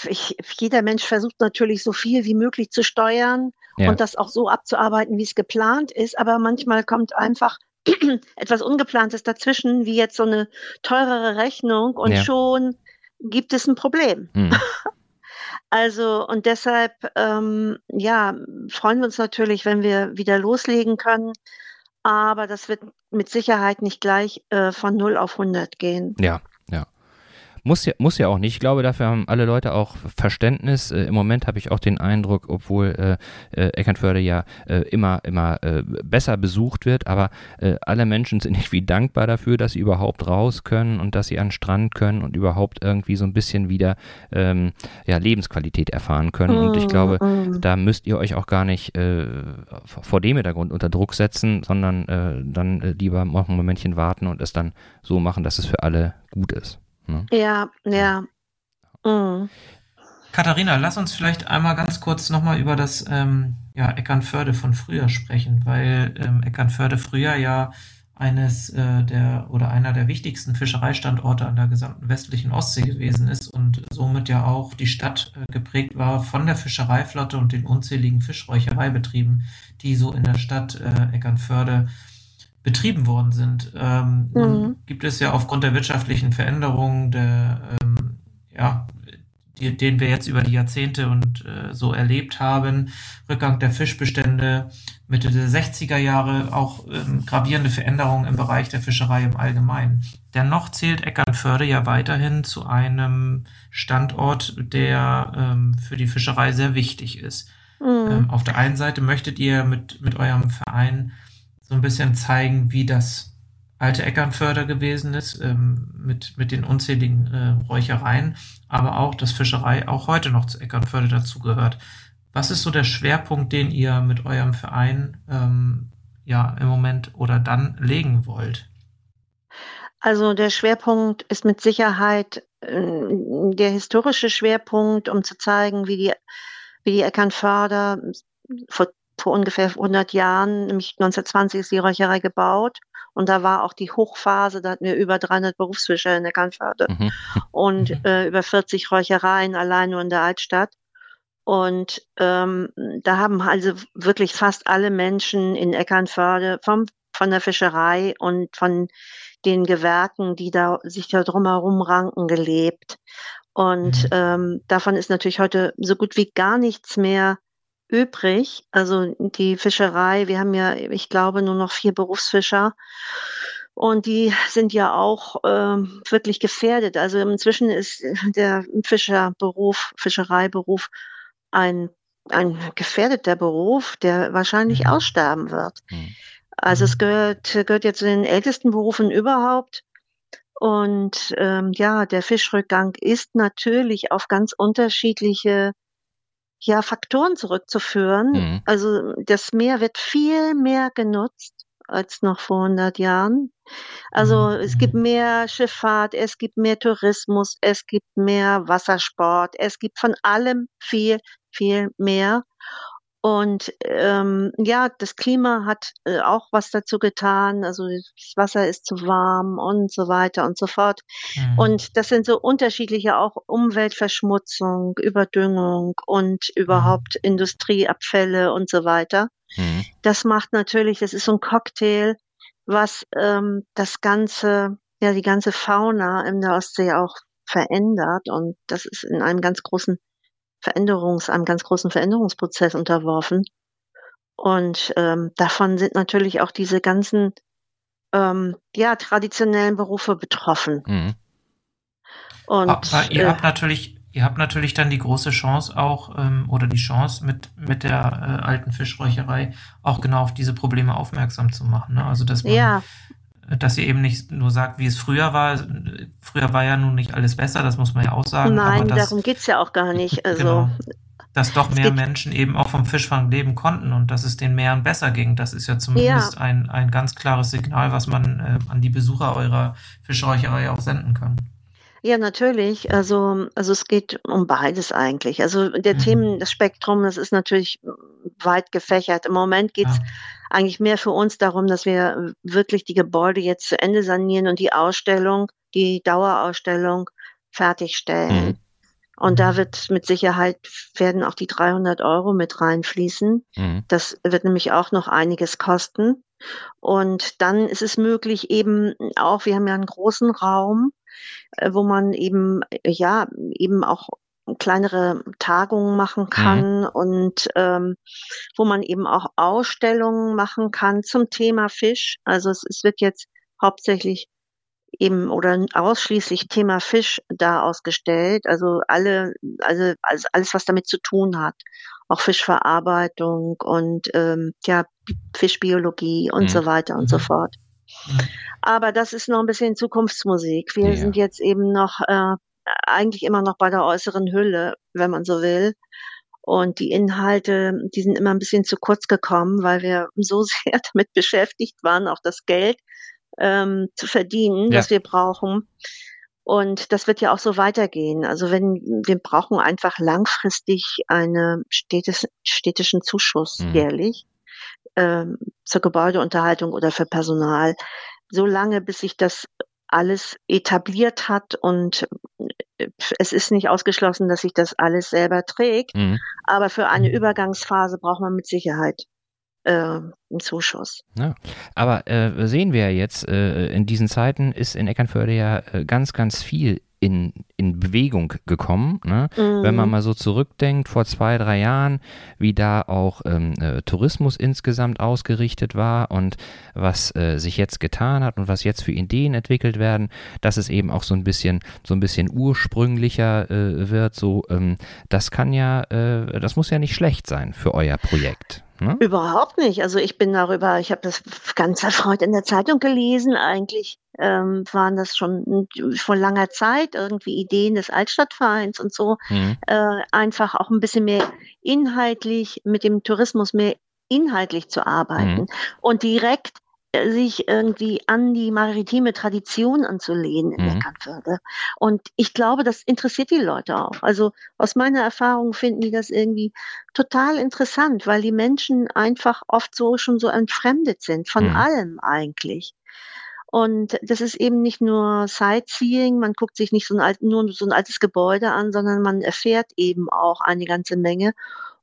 ich, jeder Mensch versucht natürlich so viel wie möglich zu steuern ja. und das auch so abzuarbeiten, wie es geplant ist, aber manchmal kommt einfach [CLEARS THROAT] etwas Ungeplantes dazwischen, wie jetzt so eine teurere Rechnung und schon gibt es ein Problem. Mhm. [LAUGHS] Also und deshalb, ähm, ja, freuen wir uns natürlich, wenn wir wieder loslegen können. aber das wird mit Sicherheit nicht gleich äh, von 0 auf 100 gehen. Ja. Muss ja, muss ja auch nicht. Ich glaube, dafür haben alle Leute auch Verständnis. Äh, Im Moment habe ich auch den Eindruck, obwohl äh, äh, Eckernförde ja äh, immer, immer äh, besser besucht wird, aber äh, alle Menschen sind [LAUGHS] irgendwie dankbar dafür, dass sie überhaupt raus können und dass sie an den Strand können und überhaupt irgendwie so ein bisschen wieder ähm, ja, Lebensqualität erfahren können. Und ich glaube, da müsst ihr euch auch gar nicht vor dem Hintergrund unter Druck setzen, sondern dann lieber noch ein Momentchen warten und es dann so machen, dass es für alle gut ist. Ne? Ja, ja. Mm. Katharina, lass uns vielleicht einmal ganz kurz nochmal über das ähm, ja, Eckernförde von früher sprechen, weil ähm, Eckernförde früher ja eines äh, der oder einer der wichtigsten Fischereistandorte an der gesamten westlichen Ostsee gewesen ist und somit ja auch die Stadt äh, geprägt war von der Fischereiflotte und den unzähligen Fischräuchereibetrieben, die so in der Stadt äh, Eckernförde betrieben worden sind. Ähm, Mhm. gibt es ja aufgrund der wirtschaftlichen Veränderungen, der, ähm, ja, die, den wir jetzt über die Jahrzehnte und äh, so erlebt haben, Rückgang der Fischbestände, Mitte der 60er Jahre auch ähm, gravierende Veränderungen im Bereich der Fischerei im Allgemeinen. Dennoch zählt Eckernförde ja weiterhin zu einem Standort, der ähm, für die Fischerei sehr wichtig ist. Mm. Ähm, auf der einen Seite möchtet ihr mit, mit eurem Verein so ein bisschen zeigen, wie das alte Eckernförder gewesen ist, ähm, mit, mit den unzähligen äh, Räuchereien, aber auch, dass Fischerei auch heute noch zu Eckernförde dazugehört. Was ist so der Schwerpunkt, den ihr mit eurem Verein ähm, ja im Moment oder dann legen wollt? Also der Schwerpunkt ist mit Sicherheit äh, der historische Schwerpunkt, um zu zeigen, wie die, wie die Eckernförder vor, vor ungefähr 100 Jahren, nämlich 1920 ist die Räucherei gebaut und da war auch die Hochphase, da hatten wir über 300 Berufsfischer in Eckernförde Mhm. und Mhm. äh, über 40 Räuchereien allein nur in der Altstadt. Und ähm, da haben also wirklich fast alle Menschen in Eckernförde vom, von der Fischerei und von den Gewerken, die da sich da drumherum ranken, gelebt. Und Mhm. ähm, davon ist natürlich heute so gut wie gar nichts mehr übrig. Also die Fischerei, wir haben ja, ich glaube, nur noch vier Berufsfischer. Und die sind ja auch ähm, wirklich gefährdet. Also inzwischen ist der Fischerberuf, Fischereiberuf ein, ein gefährdeter Beruf, der wahrscheinlich Mhm. aussterben wird. Mhm. Also es Mhm. gehört, gehört ja zu den ältesten Berufen überhaupt. Und ähm, ja, der Fischrückgang ist natürlich auf ganz unterschiedliche ja, Faktoren zurückzuführen. Mhm. Also das Meer wird viel mehr genutzt als noch vor 100 Jahren. Also Mhm. es gibt mehr Schifffahrt, es gibt mehr Tourismus, es gibt mehr Wassersport, es gibt von allem viel, viel mehr. Und ähm, ja, das Klima hat äh, auch was dazu getan. Also das Wasser ist zu warm und so weiter und so fort. Mhm. Und das sind so unterschiedliche auch Umweltverschmutzung, Überdüngung und überhaupt Industrieabfälle und so weiter. Mhm. Das macht natürlich, das ist so ein Cocktail, was ähm, das ganze, ja, die ganze Fauna in der Ostsee auch verändert. Und das ist in einem ganz großen Veränderungs, einem ganz großen Veränderungsprozess unterworfen. Und ähm, davon sind natürlich auch diese ganzen ähm, ja, traditionellen Berufe betroffen. Mhm. Und Aber ihr äh, habt natürlich, ihr habt natürlich dann die große Chance auch, ähm, oder die Chance mit, mit der äh, alten Fischräucherei auch genau auf diese Probleme aufmerksam zu machen. Ne? Also dass man, ja, dass ihr eben nicht nur sagt, wie es früher war. Früher war ja nun nicht alles besser, das muss man ja auch sagen. nein, dass, darum geht's ja auch gar nicht. Also genau, dass doch es mehr geht- Menschen eben auch vom Fischfang leben konnten und dass es den Meeren besser ging. Das ist ja zumindest ein, ein ganz klares Signal, was man äh, an die Besucher eurer Fischräucherei auch senden kann. Ja, natürlich. Also, also es geht um beides eigentlich. Also der Mhm. Themen, das Spektrum, das ist natürlich weit gefächert. Im Moment geht's Ja. eigentlich mehr für uns darum, dass wir wirklich die Gebäude jetzt zu Ende sanieren und die Ausstellung, die Dauerausstellung fertigstellen. Mhm. Und da Mhm. wird mit Sicherheit werden auch die 300 Euro mit reinfließen. Mhm. Das wird nämlich auch noch einiges kosten. Und dann ist es möglich eben auch, wir haben ja einen großen Raum, wo man eben, äh, ja, eben auch kleinere Tagungen machen kann mhm. und ähm, wo man eben auch Ausstellungen machen kann zum Thema Fisch. Also es, es wird jetzt hauptsächlich eben oder ausschließlich Thema Fisch da ausgestellt. Also alle, also, also alles, was damit zu tun hat. Auch Fischverarbeitung und ähm, ja, Fischbiologie und mhm. so weiter und mhm. so fort. Mhm. Aber das ist noch ein bisschen Zukunftsmusik. Wir ja. sind jetzt eben noch äh, eigentlich immer noch bei der äußeren Hülle, wenn man so will. Und die Inhalte, die sind immer ein bisschen zu kurz gekommen, weil wir [LAUGHS] so sehr damit beschäftigt waren, auch das Geld ähm, zu verdienen, ja. das wir brauchen. Und das wird ja auch so weitergehen. Also wenn wir brauchen einfach langfristig einen städtisch, städtischen Zuschuss mhm. jährlich ähm, zur Gebäudeunterhaltung oder für Personal, so lange, bis sich das alles etabliert hat und äh, es ist nicht ausgeschlossen, dass sich das alles selber trägt. Mhm. Aber für eine mhm. Übergangsphase braucht man mit Sicherheit äh, einen Zuschuss. Ja, aber äh, sehen wir jetzt, äh, in diesen Zeiten ist in Eckernförde ja äh, ganz, ganz viel in, in Bewegung gekommen. Ne? Mhm. Wenn man mal so zurückdenkt, vor zwei, drei Jahren, wie da auch ähm, äh, Tourismus insgesamt ausgerichtet war und was äh, sich jetzt getan hat und was jetzt für Ideen entwickelt werden, dass es eben auch so ein bisschen, so ein bisschen ursprünglicher äh, wird. So, ähm, das kann ja, äh, das muss ja nicht schlecht sein für euer Projekt. Ne? Überhaupt nicht. Also ich bin darüber, ich habe das ganz erfreut in der Zeitung gelesen. Eigentlich ähm, waren das schon vor langer Zeit irgendwie Ideen des Altstadtvereins und so. Mhm. Äh, einfach auch ein bisschen mehr inhaltlich mit dem Tourismus mehr inhaltlich zu arbeiten mhm. und direkt sich irgendwie an die maritime Tradition anzulehnen in mhm. Eckernförde. Und ich glaube, das interessiert die Leute auch. Also aus meiner Erfahrung finden die das irgendwie total interessant, weil die Menschen einfach oft so schon so entfremdet sind von mhm. allem eigentlich. Und das ist eben nicht nur Sightseeing, man guckt sich nicht so ein alt, nur so ein altes Gebäude an, sondern man erfährt eben auch eine ganze Menge.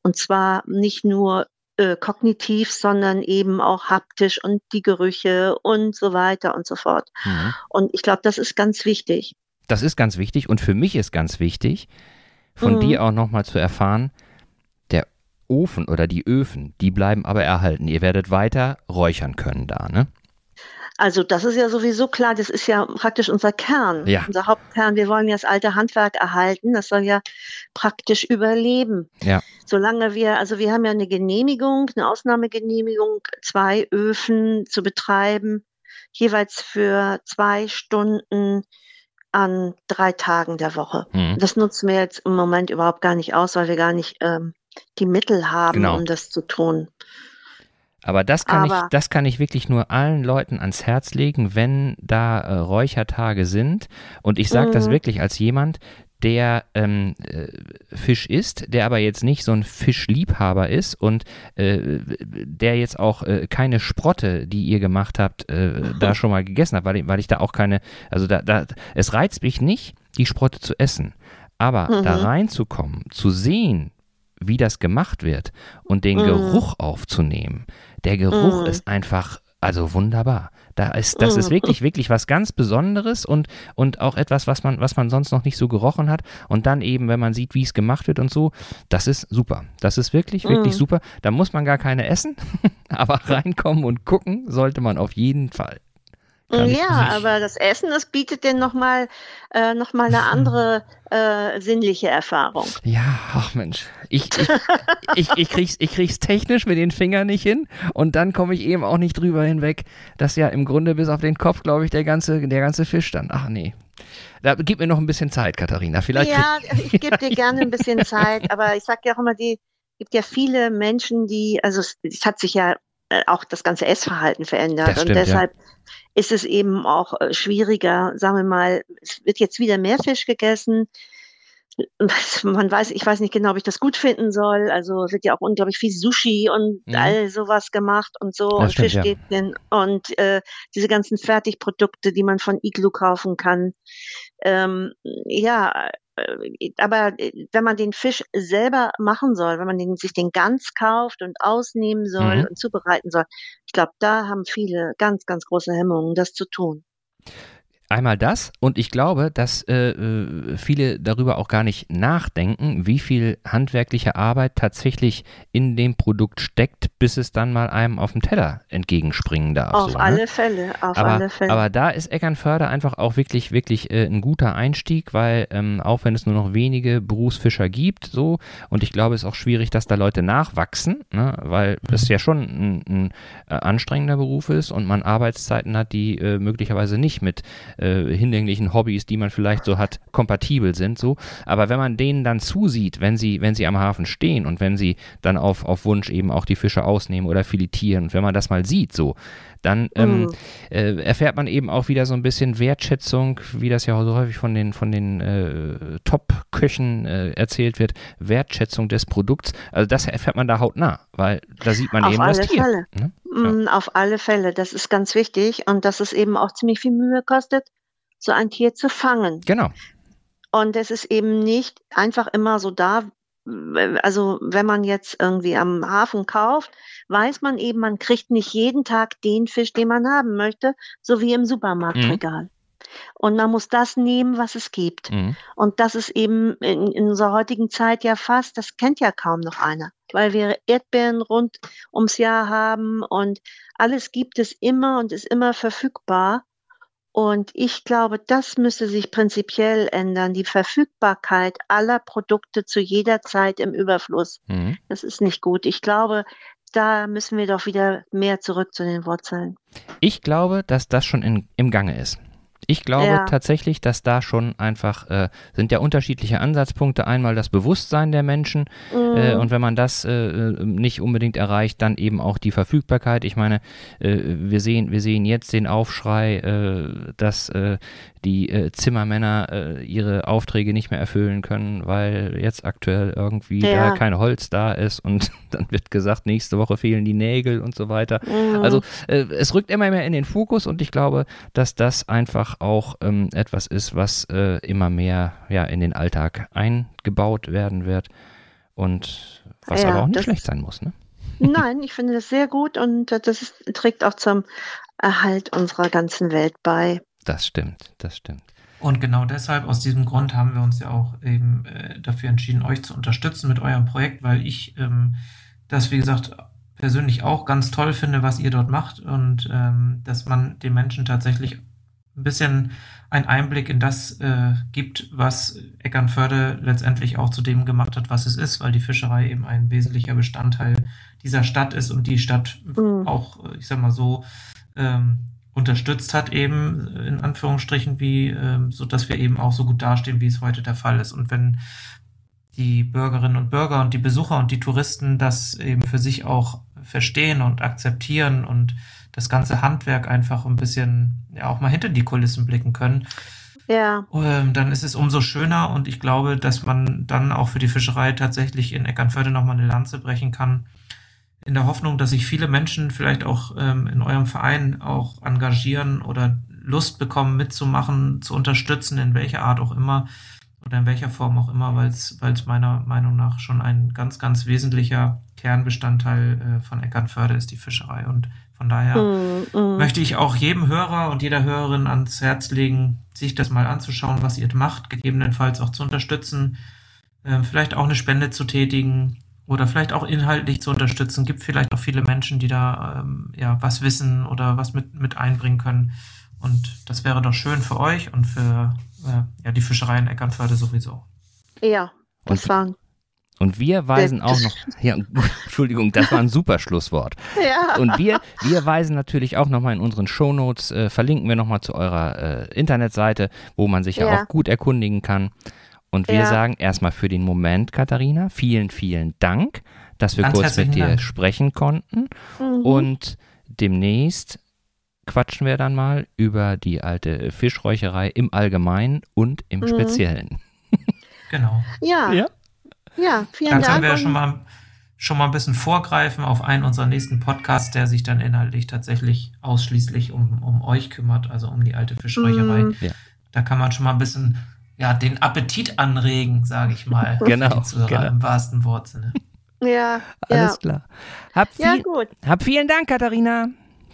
Und zwar nicht nur äh, kognitiv, sondern eben auch haptisch und die Gerüche und so weiter und so fort. Mhm. Und ich glaube, das ist ganz wichtig. Das ist ganz wichtig und für mich ist ganz wichtig, von mhm. dir auch nochmal zu erfahren, der Ofen oder die Öfen, die bleiben aber erhalten. Ihr werdet weiter räuchern können da, ne? Also das ist ja sowieso klar, das ist ja praktisch unser Kern, ja. unser Hauptkern. Wir wollen ja das alte Handwerk erhalten, das soll ja praktisch überleben. Ja. Solange wir, also wir haben ja eine Genehmigung, eine Ausnahmegenehmigung, zwei Öfen zu betreiben, jeweils für zwei Stunden an drei Tagen der Woche. Mhm. Das nutzen wir jetzt im Moment überhaupt gar nicht aus, weil wir gar nicht ähm, die Mittel haben, genau. um das zu tun. Aber das kann Aber ich, das kann ich wirklich nur allen Leuten ans Herz legen, wenn da äh, Räuchertage sind. Und ich sage das mhm. wirklich als jemand, der ähm, äh, Fisch isst, der aber jetzt nicht so ein Fischliebhaber ist und äh, der jetzt auch äh, keine Sprotte, die ihr gemacht habt, äh, [LAUGHS] da schon mal gegessen hat, weil ich, weil ich da auch keine, also da, da, es reizt mich nicht, die Sprotte zu essen. Aber mhm. da reinzukommen, zu sehen, wie das gemacht wird und den mhm. Geruch aufzunehmen, der Geruch mm. ist einfach, also wunderbar. Da ist, das mm. ist wirklich, wirklich was ganz Besonderes und, und auch etwas, was man, was man sonst noch nicht so gerochen hat. Und dann eben, wenn man sieht, wie es gemacht wird und so, das ist super. Das ist wirklich, wirklich mm. super. Da muss man gar keine essen, [LAUGHS] aber reinkommen und gucken sollte man auf jeden Fall. Ja, aber das Essen, das bietet denn nochmal äh, noch eine andere äh, sinnliche Erfahrung. Ja, ach Mensch. Ich, ich, ich, ich, krieg's, ich krieg's technisch mit den Fingern nicht hin und dann komme ich eben auch nicht drüber hinweg, dass ja im Grunde bis auf den Kopf, glaube ich, der ganze, der ganze Fisch stand. Ach nee. Da gib mir noch ein bisschen Zeit, Katharina. Vielleicht ja, ich gebe dir gerne ein bisschen [LAUGHS] Zeit, aber ich sage ja auch immer, die gibt ja viele Menschen, die, also es, es hat sich ja äh, auch das ganze Essverhalten verändert. Stimmt, und deshalb ja. Ist es eben auch äh, schwieriger, sagen wir mal, es wird jetzt wieder mehr Fisch gegessen. Man weiß, ich weiß nicht genau, ob ich das gut finden soll. Also wird ja auch unglaublich viel Sushi und mhm. all sowas gemacht und so das und Fischstäbchen ja. und äh, diese ganzen Fertigprodukte, die man von Iglu kaufen kann. Ähm, ja, aber äh, wenn man den Fisch selber machen soll, wenn man den, sich den ganz kauft und ausnehmen soll mhm. und zubereiten soll, ich glaube, da haben viele ganz, ganz große Hemmungen, das zu tun. Einmal das und ich glaube, dass äh, äh, viele darüber auch gar nicht nachdenken, wie viel handwerkliche Arbeit tatsächlich in dem Produkt steckt, bis es dann mal einem auf dem Teller entgegenspringen darf. Auf so, alle ne? Fälle, auf aber, alle Fälle. aber da ist Eckernförde einfach auch wirklich, wirklich äh, ein guter Einstieg, weil ähm, auch wenn es nur noch wenige Berufsfischer gibt, so, und ich glaube, es ist auch schwierig, dass da Leute nachwachsen, ne, weil es ja schon ein, ein äh, anstrengender Beruf ist und man Arbeitszeiten hat, die äh, möglicherweise nicht mit äh, hinlänglichen Hobbys, die man vielleicht so hat, kompatibel sind, so. Aber wenn man denen dann zusieht, wenn sie, wenn sie am Hafen stehen und wenn sie dann auf, auf Wunsch eben auch die Fische ausnehmen oder filetieren, wenn man das mal sieht, so, dann ähm, Mhm. äh, erfährt man eben auch wieder so ein bisschen Wertschätzung, wie das ja so häufig von den, von den äh, Top-Köchen äh, erzählt wird, Wertschätzung des Produkts. Also das erfährt man da hautnah, weil da sieht man Auf eben das alle Tier. Fälle. Ne? Mm, Auf alle Fälle, das ist ganz wichtig und dass es eben auch ziemlich viel Mühe kostet, so ein Tier zu fangen. Genau. Und es ist eben nicht einfach immer so da. Also wenn man jetzt irgendwie am Hafen kauft, weiß man eben, man kriegt nicht jeden Tag den Fisch, den man haben möchte, so wie im Supermarktregal. Und man muss das nehmen, was es gibt. Mhm. Und das ist eben in, in unserer heutigen Zeit ja fast, das kennt ja kaum noch einer, weil wir Erdbeeren rund ums Jahr haben und alles gibt es immer und ist immer verfügbar. Und ich glaube, das müsste sich prinzipiell ändern, die Verfügbarkeit aller Produkte zu jeder Zeit im Überfluss. Mhm. Das ist nicht gut. Ich glaube, da müssen wir doch wieder mehr zurück zu den Wurzeln. Ich glaube, dass das schon in, im Gange ist. Ich glaube Ja. tatsächlich, dass da schon einfach äh, sind ja unterschiedliche Ansatzpunkte. Einmal das Bewusstsein der Menschen äh, Mm, und wenn man das äh, äh, nicht unbedingt erreicht, dann eben auch die Verfügbarkeit. Ich meine, äh, wir sehen, wir sehen jetzt den Aufschrei, äh, dass äh, die äh, Zimmermänner äh, ihre Aufträge nicht mehr erfüllen können, weil jetzt aktuell irgendwie Ja. da kein Holz da ist und [LAUGHS] dann wird gesagt, nächste Woche fehlen die Nägel und so weiter. mm, Also äh, es rückt immer mehr in den Fokus und ich glaube, dass das einfach auch ähm, etwas ist, was äh, immer mehr ja, in den Alltag eingebaut werden wird und was Ja, aber auch nicht schlecht sein muss. Ne? [LAUGHS] Nein, ich finde das sehr gut und äh, das ist, trägt auch zum Erhalt unserer ganzen Welt bei. Das stimmt, das stimmt. Und genau deshalb, aus diesem Grund, haben wir uns ja auch eben äh, dafür entschieden, euch zu unterstützen mit eurem Projekt, weil ich ähm, das, wie gesagt, persönlich auch ganz toll finde, was ihr dort macht und ähm, dass man den Menschen tatsächlich ein bisschen einen Einblick in das äh, gibt, was Eckernförde letztendlich auch zu dem gemacht hat, was es ist, weil die Fischerei eben ein wesentlicher Bestandteil dieser Stadt ist und die Stadt Mhm. auch, äh, ich sag mal so, ähm, unterstützt hat eben äh, in Anführungsstrichen, wie ähm, so dass wir eben auch so gut dastehen, wie es heute der Fall ist. Und wenn die Bürgerinnen und Bürger und die Besucher und die Touristen das eben für sich auch verstehen und akzeptieren und das ganze Handwerk einfach ein bisschen ja auch mal hinter die Kulissen blicken können, Ja, ähm, dann ist es umso schöner und ich glaube, dass man dann auch für die Fischerei tatsächlich in Eckernförde nochmal eine Lanze brechen kann. In der Hoffnung, dass sich viele Menschen vielleicht auch ähm, in eurem Verein auch engagieren oder Lust bekommen, mitzumachen, zu unterstützen, in welcher Art auch immer oder in welcher Form auch immer, weil es meiner Meinung nach schon ein ganz, ganz wesentlicher Kernbestandteil äh, von Eckernförde ist, die Fischerei. Und von daher mm, mm. möchte ich auch jedem Hörer und jeder Hörerin ans Herz legen, sich das mal anzuschauen, was ihr macht, gegebenenfalls auch zu unterstützen, ähm, vielleicht auch eine Spende zu tätigen oder vielleicht auch inhaltlich zu unterstützen. Gibt vielleicht auch viele Menschen, die da ähm, ja was wissen oder was mit, mit einbringen können. Und das wäre doch schön für euch und für äh, ja, die Fischerei in Eckernförde sowieso. ja, das Und- waren. Und wir weisen auch noch, ja, [LAUGHS] Entschuldigung, das war ein super Schlusswort. Ja, Und wir, wir weisen natürlich auch nochmal in unseren Shownotes, äh, verlinken wir nochmal zu eurer äh, Internetseite, wo man sich ja, Ja. auch gut erkundigen kann. Und wir Ja. sagen erstmal für den Moment, Katharina, vielen, vielen Dank, dass wir Ganz kurz mit dir Dank. sprechen konnten. mhm. Und demnächst quatschen wir dann mal über die alte Fischräucherei im Allgemeinen und im Mhm. Speziellen. [LAUGHS] Genau. ja, Ja. Ja, vielen Dann Dank. können wir und- schon mal, schon mal ein bisschen vorgreifen auf einen unserer nächsten Podcasts, der sich dann inhaltlich tatsächlich ausschließlich um, um euch kümmert, also um die alte Fischräucherei. Mm, Ja. Da kann man schon mal ein bisschen ja, den Appetit anregen, sage ich mal. [LAUGHS] Genau, genau. Im wahrsten Wortsinne. Ja, Alles ja. klar. Hab, Ja, viel, gut. hab vielen Dank, Katharina.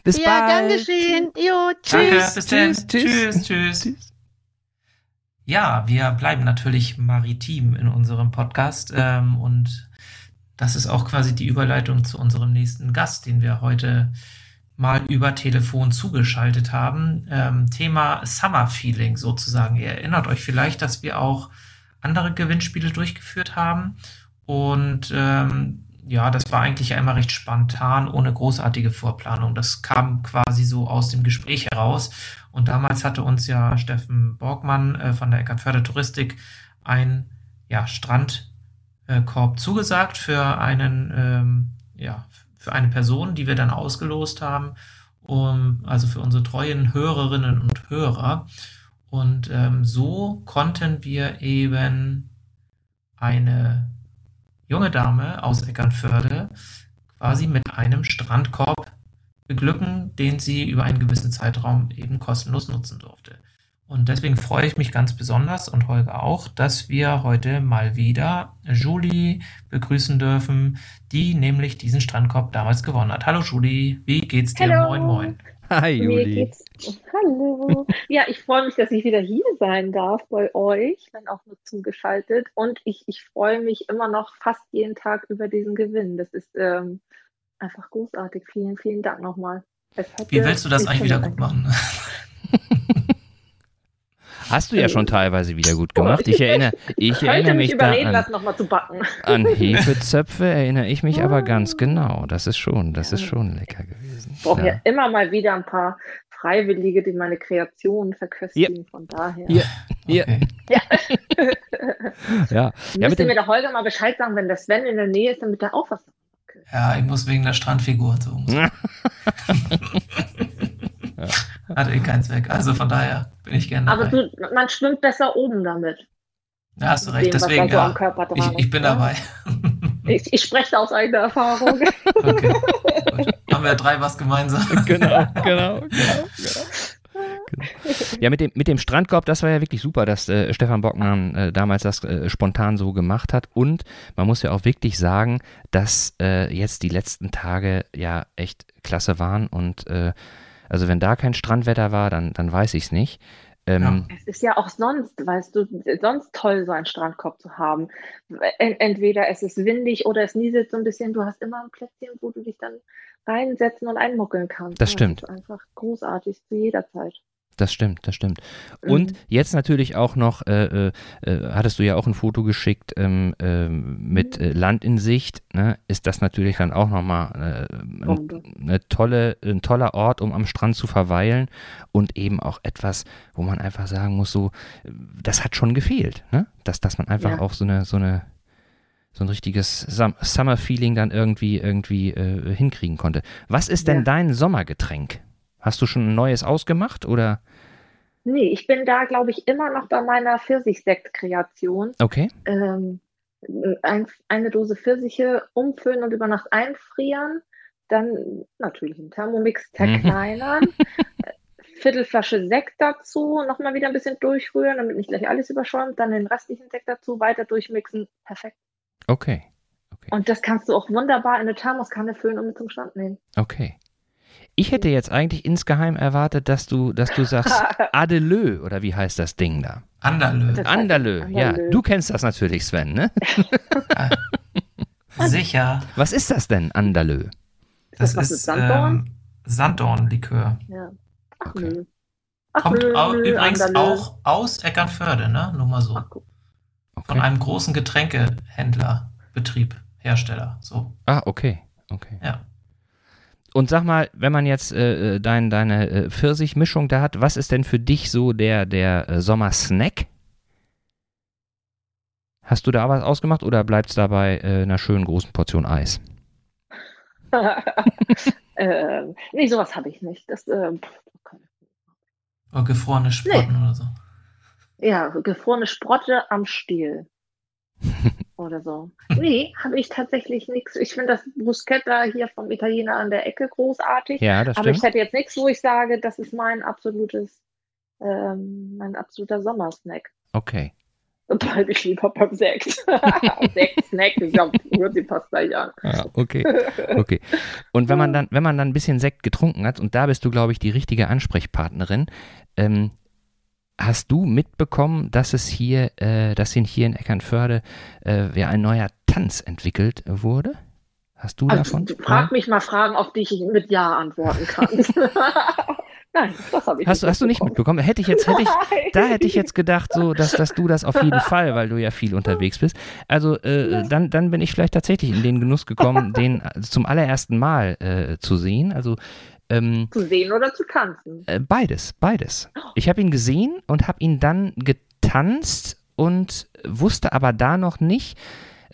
Bis ja, bald. gern geschehen. Jo, Danke, tschüss. bis dann. tschüss, tschüss. tschüss, tschüss. Ja, wir bleiben natürlich maritim in unserem Podcast ähm, und das ist auch quasi die Überleitung zu unserem nächsten Gast, den wir heute mal über Telefon zugeschaltet haben. Ähm, Thema Summer Feeling sozusagen. Ihr erinnert euch vielleicht, dass wir auch andere Gewinnspiele durchgeführt haben und ähm, ja, das war eigentlich einmal recht spontan, ohne großartige Vorplanung. Das kam quasi so aus dem Gespräch heraus. Und damals hatte uns ja Steffen Borgmann äh, von der Eckernförde Touristik ein ja, Strandkorb zugesagt für einen, ähm, ja, für eine Person, die wir dann ausgelost haben, um, also für unsere treuen Hörerinnen und Hörer. Und ähm, so konnten wir eben eine junge Dame aus Eckernförde quasi mit einem Strandkorb beglücken, den sie über einen gewissen Zeitraum eben kostenlos nutzen durfte. Und deswegen freue ich mich ganz besonders und Holger auch, dass wir heute mal wieder Julie begrüßen dürfen, die nämlich diesen Strandkorb damals gewonnen hat. Hallo Julie, wie geht's dir? Hallo. Moin, moin. Hi, Juli. Hallo. Ja, ich freue mich, dass ich wieder hier sein darf bei euch, wenn auch nur zugeschaltet. Und ich, ich freue mich immer noch fast jeden Tag über diesen Gewinn. Das ist ähm, einfach großartig. Vielen, vielen Dank nochmal. Wie willst du das eigentlich wieder gut machen? Hast du ja schon teilweise wieder gut gemacht. Ich erinnere, ich erinnere [LAUGHS] mich mich da überreden an, lassen, nochmal zu backen. an [LAUGHS] Hefezöpfe, erinnere ich mich aber ganz Ah. genau. Das ist schon, das ist schon lecker gewesen. Ich brauche Ja. ja immer mal wieder ein paar Freiwillige, die meine Kreationen verköstigen. Von daher. Ja. Ja. Okay. [LAUGHS] Ja, ja mit Müsste mir der Holger mal Bescheid sagen, wenn der Sven in der Nähe ist, damit er auch was. Ja, ich muss wegen der Strandfigur und so. [LAUGHS] Hat eh keinen Zweck. Also von daher bin ich gerne Aber dabei. du, man schwimmt besser oben damit. Ja, hast du Dem, recht. was Deswegen, so ja. Dran Ich, ich bin ne? dabei. [LAUGHS] Ich, ich spreche aus eigener Erfahrung. Okay. Gut. [LAUGHS] Haben wir drei was gemeinsam. genau, genau, genau, genau. Ja, mit dem, mit dem Strandkorb, das war ja wirklich super, dass äh, Stefan Bockmann äh, damals das äh, spontan so gemacht hat. Und man muss ja auch wirklich sagen, dass äh, jetzt die letzten Tage ja echt klasse waren. Und äh, also wenn da kein Strandwetter war, dann, dann weiß ich es nicht. Ähm, Es ist ja auch sonst, weißt du, sonst toll, so einen Strandkorb zu haben. En- Entweder es ist windig oder es nieselt so ein bisschen. Du hast immer ein Plätzchen, wo du dich dann reinsetzen und einmuckeln kannst. Das stimmt. ist einfach großartig zu jeder Zeit. Das stimmt, das stimmt. Und Mhm. jetzt natürlich auch noch, äh, äh, äh, hattest du ja auch ein Foto geschickt ähm, ähm, mit äh, Land in Sicht, ne? ist das natürlich dann auch nochmal äh, ein, eine tolle, ein toller Ort, um am Strand zu verweilen und eben auch etwas, wo man einfach sagen muss, so, das hat schon gefehlt, ne? dass, dass man einfach Ja. auch so eine, so eine so ein richtiges Sum Summer-Feeling dann irgendwie, irgendwie äh, hinkriegen konnte. Was ist denn Ja. dein Sommergetränk? Hast du schon ein neues ausgemacht oder? Nee, ich bin da, glaube ich, immer noch bei meiner Pfirsich-Sekt-Kreation. Okay. ähm, ein, eine Dose Pfirsiche umfüllen und über Nacht einfrieren, dann natürlich einen Thermomix zerkleinern, äh, [LAUGHS] Viertelflasche Sekt dazu, nochmal wieder ein bisschen durchrühren, damit nicht gleich alles überschäumt, dann den restlichen Sekt dazu, weiter durchmixen, perfekt. Okay. Und das kannst du auch wunderbar in eine Thermoskanne füllen und mit zum Stand nehmen. Okay. Ich hätte jetzt eigentlich insgeheim erwartet, dass du, dass du sagst [LAUGHS] Adelö oder wie heißt das Ding da? Anderlö. Das- Anderlö, ja. Du kennst das natürlich, Sven, ne? [LAUGHS] Sicher. Was ist das denn, Anderlö? Ist das, was mit Sanddorn? ähm, Sanddornlikör. ja. Ach okay. nö. Ach, Kommt nö, au nö, übrigens Anderlö. auch aus Eckernförde, ne? Nur mal so. Ach, guck. Von Okay. einem großen Getränkehändler, Betrieb, Hersteller. So, Ah, okay. Okay. ja. Und sag mal, wenn man jetzt äh, äh, dein, deine äh, Pfirsichmischung da hat, was ist denn für dich so der, der äh, Sommersnack? Hast du da was ausgemacht oder bleibt es dabei äh, einer schönen großen Portion Eis? [LAUGHS] ähm, nee, sowas habe ich nicht. Das, ähm. Oder gefrorene Sprotten oder so. Ja, gefrorene Sprotte am Stiel. [LAUGHS] Oder so. Nee, habe ich tatsächlich nichts. Ich finde das Bruschetta hier vom Italiener an der Ecke großartig. Ja, das aber ich stimmt. hätte jetzt nichts, wo ich sage, das ist mein absolutes, ähm, mein absoluter Sommersnack. Okay. Dann bleibe ich lieber beim Sekt. [LAUGHS] Sekt, Snack, ich glaube, sie passt gleich an. Ah, okay. Okay. Und wenn man dann, wenn man dann ein bisschen Sekt getrunken hat, und da bist du, glaube ich, die richtige Ansprechpartnerin, ähm, hast du mitbekommen, dass es hier, äh, dass hier in Eckernförde äh, ein neuer Tanz entwickelt wurde? Hast du also, davon? Frag ja? mich mal Fragen, auf die ich mit Ja antworten kann. [LAUGHS] [LAUGHS] Nein, das habe ich hast, nicht. Hast du nicht mitbekommen? Hätte ich jetzt, hätte ich, [LAUGHS] da hätte ich jetzt gedacht, so, dass, dass du das auf jeden [LAUGHS] Fall, weil du ja viel unterwegs bist. Also äh, dann, dann bin ich vielleicht tatsächlich in den Genuss gekommen, [LAUGHS] den zum allerersten Mal äh, zu sehen. Also ähm, zu sehen oder zu tanzen? Äh, beides, beides. Ich habe ihn gesehen und habe ihn dann getanzt und wusste aber da noch nicht,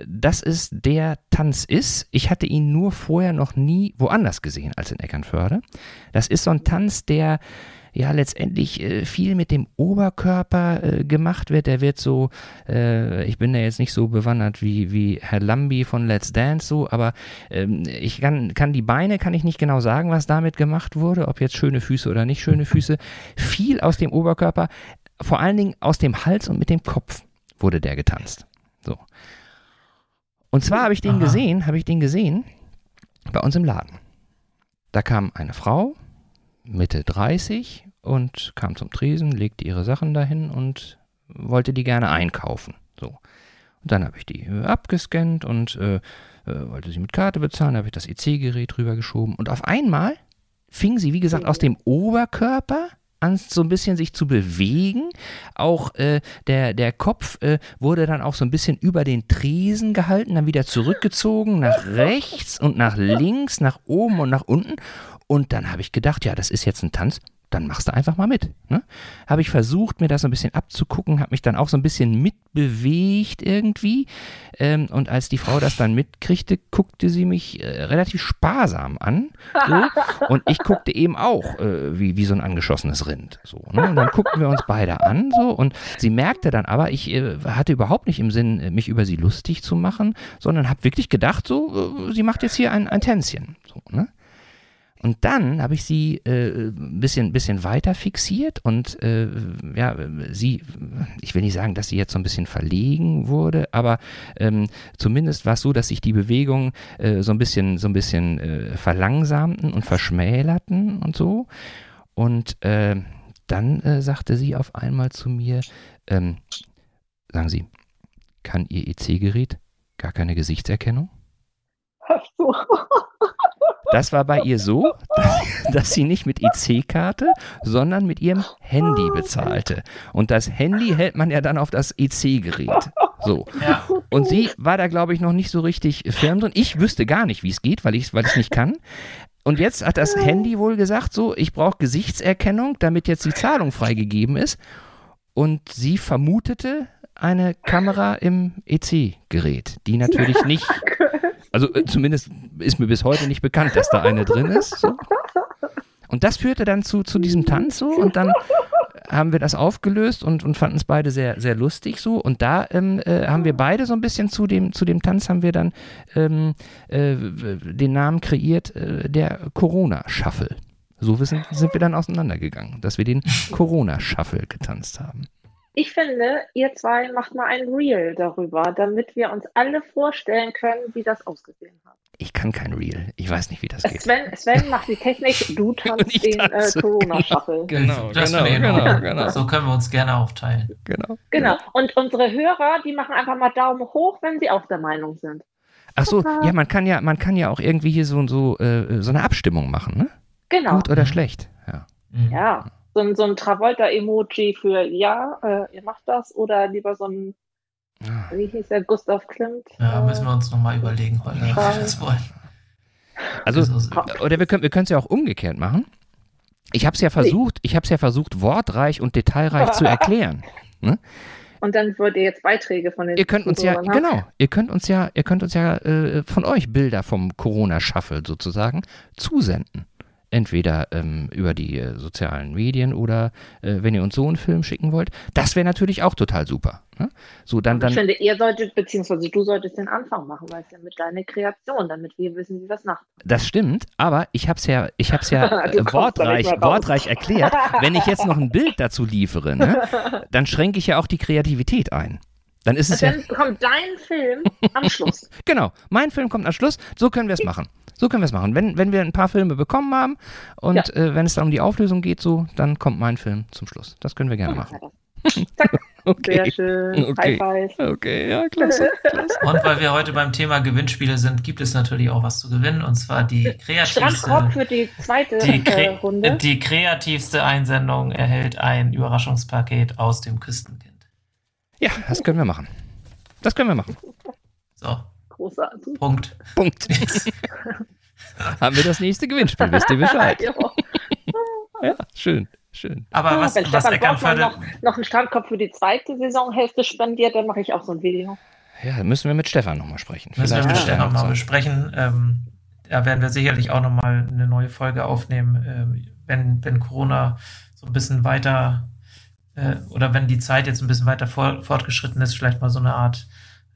dass es der Tanz ist. Ich hatte ihn nur vorher noch nie woanders gesehen als in Eckernförde. Das ist so ein Tanz, der ja letztendlich äh, viel mit dem Oberkörper äh, gemacht wird. Der wird so, äh, ich bin da jetzt nicht so bewandert wie, wie Herr Lambi von Let's Dance so, aber ähm, ich kann, kann die Beine, kann ich nicht genau sagen, was damit gemacht wurde, ob jetzt schöne Füße oder nicht schöne Füße. Viel aus dem Oberkörper, vor allen Dingen aus dem Hals und mit dem Kopf wurde der getanzt. So. Und zwar habe ich den Aha. gesehen, habe ich den gesehen bei uns im Laden. Da kam eine Frau, Mitte 30, und kam zum Tresen, legte ihre Sachen dahin und wollte die gerne einkaufen. So. Und dann habe ich die äh, abgescannt und äh, äh, wollte sie mit Karte bezahlen, habe ich das EC-Gerät rübergeschoben. Und auf einmal fing sie, wie gesagt, aus dem Oberkörper an, so ein bisschen sich zu bewegen. Auch äh, der, der Kopf äh, wurde dann auch so ein bisschen über den Tresen gehalten, dann wieder zurückgezogen, nach rechts und nach links, nach oben und nach unten. Und dann habe ich gedacht, ja, das ist jetzt ein Tanz, dann machst du einfach mal mit. Ne? Habe ich versucht, mir das so ein bisschen abzugucken, habe mich dann auch so ein bisschen mitbewegt irgendwie. Ähm, und als die Frau das dann mitkriegte, guckte sie mich äh, relativ sparsam an. So, [LAUGHS] und ich guckte eben auch äh, wie, wie so ein angeschossenes Rind. So, ne? Und dann guckten wir uns beide an. So, und sie merkte dann aber, ich äh, hatte überhaupt nicht im Sinn, äh, mich über sie lustig zu machen, sondern habe wirklich gedacht, so, äh, sie macht jetzt hier ein, ein Tänzchen. So, ne? Und dann habe ich sie äh, ein bisschen, bisschen weiter fixiert und äh, ja, sie, ich will nicht sagen, dass sie jetzt so ein bisschen verlegen wurde, aber ähm, zumindest war es so, dass sich die Bewegungen äh, so ein bisschen, so ein bisschen äh, verlangsamten und verschmälerten und so. Und äh, dann äh, sagte sie auf einmal zu mir, ähm, sagen Sie, kann Ihr EC-Gerät gar keine Gesichtserkennung? Ach so. Das war bei ihr so, [LAUGHS] dass sie nicht mit EC-Karte, sondern mit ihrem Handy bezahlte. Und das Handy hält man ja dann auf das EC-Gerät. So. Ja. Und sie war da, glaube ich, noch nicht so richtig firm drin. Ich wüsste gar nicht, wie es geht, weil ich es nicht kann. Und jetzt hat das Handy wohl gesagt, so, ich brauche Gesichtserkennung, damit jetzt die Zahlung freigegeben ist. Und sie vermutete eine Kamera im EC-Gerät, die natürlich nicht [LAUGHS] also äh, zumindest ist mir bis heute nicht bekannt, dass da eine drin ist. So. Und das führte dann zu, zu diesem Tanz so und dann haben wir das aufgelöst und, und fanden es beide sehr, sehr lustig so. Und da ähm, äh, haben wir beide so ein bisschen zu dem, zu dem Tanz haben wir dann ähm, äh, den Namen kreiert, äh, der Corona-Shuffle. So sind, sind wir dann auseinandergegangen, dass wir den Corona-Shuffle getanzt haben. Ich finde, ihr zwei macht mal ein Reel darüber, damit wir uns alle vorstellen können, wie das ausgesehen hat. Ich kann kein Reel. Ich weiß nicht, wie das geht. Sven, Sven macht die Technik, [LAUGHS] du tanzt den äh, Corona-Shuffle. [LAUGHS] Genau, genau, genau, genau, genau, So können wir uns gerne aufteilen. Genau. Genau. Und unsere Hörer, die machen einfach mal Daumen hoch, wenn sie auch der Meinung sind. Ach so, ja, man kann ja, man kann ja auch irgendwie hier so, so, äh, so eine Abstimmung machen, ne? Genau. Gut oder schlecht, ja. Ja so ein, so ein Travolta-Emoji für ja, äh, ihr macht das oder lieber so ein, ja. wie hieß der, Gustav Klimt? Ja, äh, müssen wir uns nochmal überlegen, ob wir das wollen. Also, oder wir können wir es ja auch umgekehrt machen. Ich habe es ja versucht, ich habe es ja versucht, wortreich und detailreich zu [LAUGHS] erklären. Ne? Und dann wollt ihr jetzt Beiträge von den Ihr könnt uns ja, haben. genau, ihr könnt uns ja, ihr könnt uns ja äh, von euch Bilder vom Corona-Shuffle sozusagen zusenden entweder ähm, über die äh, sozialen Medien oder äh, wenn ihr uns so einen Film schicken wollt. Das wäre natürlich auch total super. Ne? So, dann, dann, ich finde, ihr solltet, beziehungsweise du solltest den Anfang machen, weil es ja mit deiner Kreation, damit wir wissen, wie wir es machen. Das stimmt, aber ich habe es ja, ich hab's ja [LAUGHS] äh, wortreich, wortreich erklärt. Wenn ich jetzt noch ein Bild dazu liefere, ne, [LAUGHS] dann schränke ich ja auch die Kreativität ein. Dann ist es ja. Dann kommt dein Film [LAUGHS] am Schluss. Genau, mein Film kommt am Schluss. So können wir es machen. So können wir es machen. Wenn, wenn wir ein paar Filme bekommen haben und Ja. äh, wenn es dann um die Auflösung geht, so, dann kommt mein Film zum Schluss. Das können wir gerne machen. [LAUGHS] Zack, sehr Okay. schön. Okay. High five. Okay, ja, klasse. klasse. Und weil wir heute beim Thema Gewinnspiele sind, gibt es natürlich auch was zu gewinnen. Und zwar die kreativste, für die zweite die, äh, Runde. die kreativste Einsendung erhält ein Überraschungspaket aus dem Küstenkind. Ja, das können wir machen. Das können wir machen. So, Großartig. Punkt. Punkt. [LAUGHS] haben wir das nächste Gewinnspiel, wisst ihr Bescheid. [LAUGHS] Ja. Ja, schön, schön. Aber Ah, was, wenn was Eckernförde, noch, noch einen Strandkorb für die zweite Saisonhälfte spendiert, dann mache ich auch so ein Video. Ja, dann müssen wir mit Stefan nochmal sprechen. müssen wir Vielleicht mit ist der Stefan noch mal so. besprechen. Ähm, da werden wir sicherlich auch nochmal eine neue Folge aufnehmen, ähm, wenn, wenn Corona so ein bisschen weiter äh, oder wenn die Zeit jetzt ein bisschen weiter vor, fortgeschritten ist, vielleicht mal so eine Art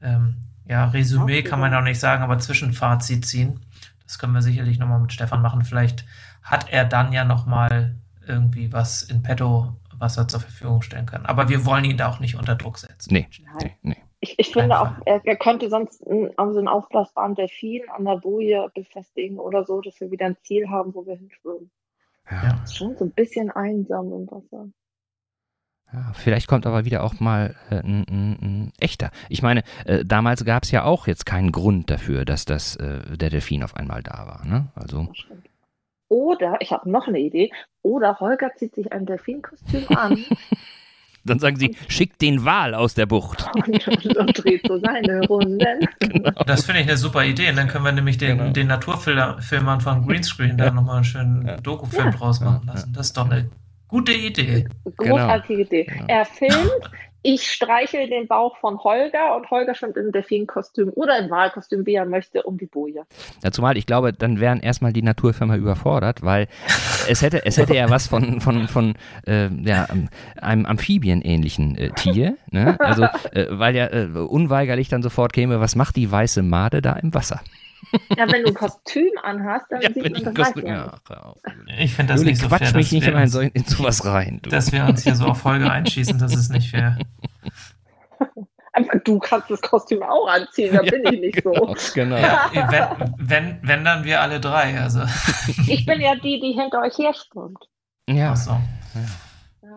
ähm, ja, Resümee kann man auch nicht sagen, aber Zwischenfazit ziehen. Das können wir sicherlich nochmal mit Stefan machen. Vielleicht hat er dann ja nochmal irgendwie was in petto, was er zur Verfügung stellen kann. Aber wir wollen ihn da auch nicht unter Druck setzen. Nee, Nein. nee, nee. Ich, ich finde Einfach. auch, er, er könnte sonst einen, auch so einen aufblasbaren Delfin an der Boje befestigen oder so, dass wir wieder ein Ziel haben, wo wir hinschwimmen. Ja. Ja. Das ist schon so ein bisschen einsam im Wasser. Ja, vielleicht kommt aber wieder auch mal äh, ein, ein, ein echter. Ich meine, äh, damals gab es ja auch jetzt keinen Grund dafür, dass das äh, der Delfin auf einmal da war. Ne? Also. Oder, ich habe noch eine Idee, oder Holger zieht sich ein Delfinkostüm an [LAUGHS] dann sagen sie, schickt den Wal aus der Bucht. und, [LAUGHS] und, und dreht so seine Runden. [LAUGHS] Das finde ich eine super Idee. Und dann können wir nämlich den, Genau. den Naturfilmern von Greenscreen da nochmal einen schönen Ja. Dokufilm Ja. draus machen Ja, lassen. Das ist doch eine gute Idee. Großartige Idee. Genau. Er filmt, ich streichel den Bauch von Holger und Holger schwimmt im Delfinkostüm oder im Walkostüm, wie er möchte, um die Boje. Ja, zumal ich glaube, dann wären erstmal die Naturfirma überfordert, weil es hätte, es hätte ja was von, von, von äh, ja, ähm, einem Amphibien-ähnlichen äh, Tier. Ne? Also, äh, weil ja äh, unweigerlich dann sofort käme, was macht die weiße Made da im Wasser? Ja, wenn du ein Kostüm anhast, dann Ja, sieht man ich das Kostüm- gleich. ja, auf. Ich finde das Juli, nicht so quatsch fair, mich nicht immer in, so, in sowas rein. Du. dass wir uns hier so auf Folge einschießen. Das ist nicht fair. [LAUGHS] Aber du kannst das Kostüm auch anziehen, da [LAUGHS] bin ich nicht genau, so. genau. Ja, wenn, wenn, wenn dann wir alle drei. Also, Ich bin ja die, die hinter euch herstürmt. Ja. ach so.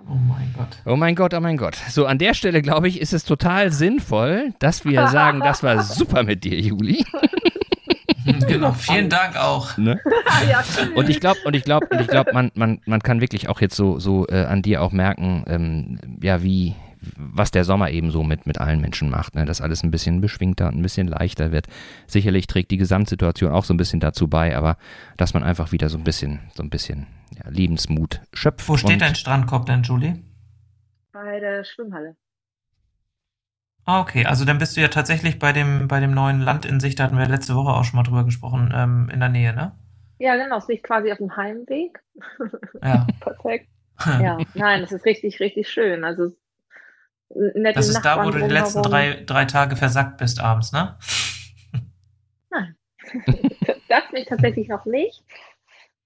Oh mein Gott. Oh mein Gott, oh mein Gott. So, an der Stelle, glaube ich, ist es total sinnvoll, dass wir sagen, das war super mit dir, Juli. [LAUGHS] Genau. Vielen Dank auch. Ne? [LAUGHS] Ja, Und ich glaube, und ich glaube, und ich glaube, man, man, man kann wirklich auch jetzt so, so äh, an dir auch merken, ähm, ja, wie, was der Sommer eben so mit, mit allen Menschen macht, ne? dass alles ein bisschen beschwingter und ein bisschen leichter wird. Sicherlich trägt die Gesamtsituation auch so ein bisschen dazu bei, aber dass man einfach wieder so ein bisschen, so ein bisschen ja, Lebensmut schöpft. Wo steht dein Strandkorb denn, Julie? bei der Schwimmhalle. Ah, okay. Also dann bist du ja tatsächlich bei dem, bei dem neuen Land in Sicht, da hatten wir letzte Woche auch schon mal drüber gesprochen, ähm, in der Nähe, ne? Ja, genau, es liegt quasi auf dem Heimweg. Ja. [LAUGHS] Perfekt. Ja, nein, es ist richtig, richtig schön. Also nette Das ist da, wo Nachbarn du die letzten drei, drei Tage versackt bist abends, ne? [LAUGHS] Das mich tatsächlich noch nicht,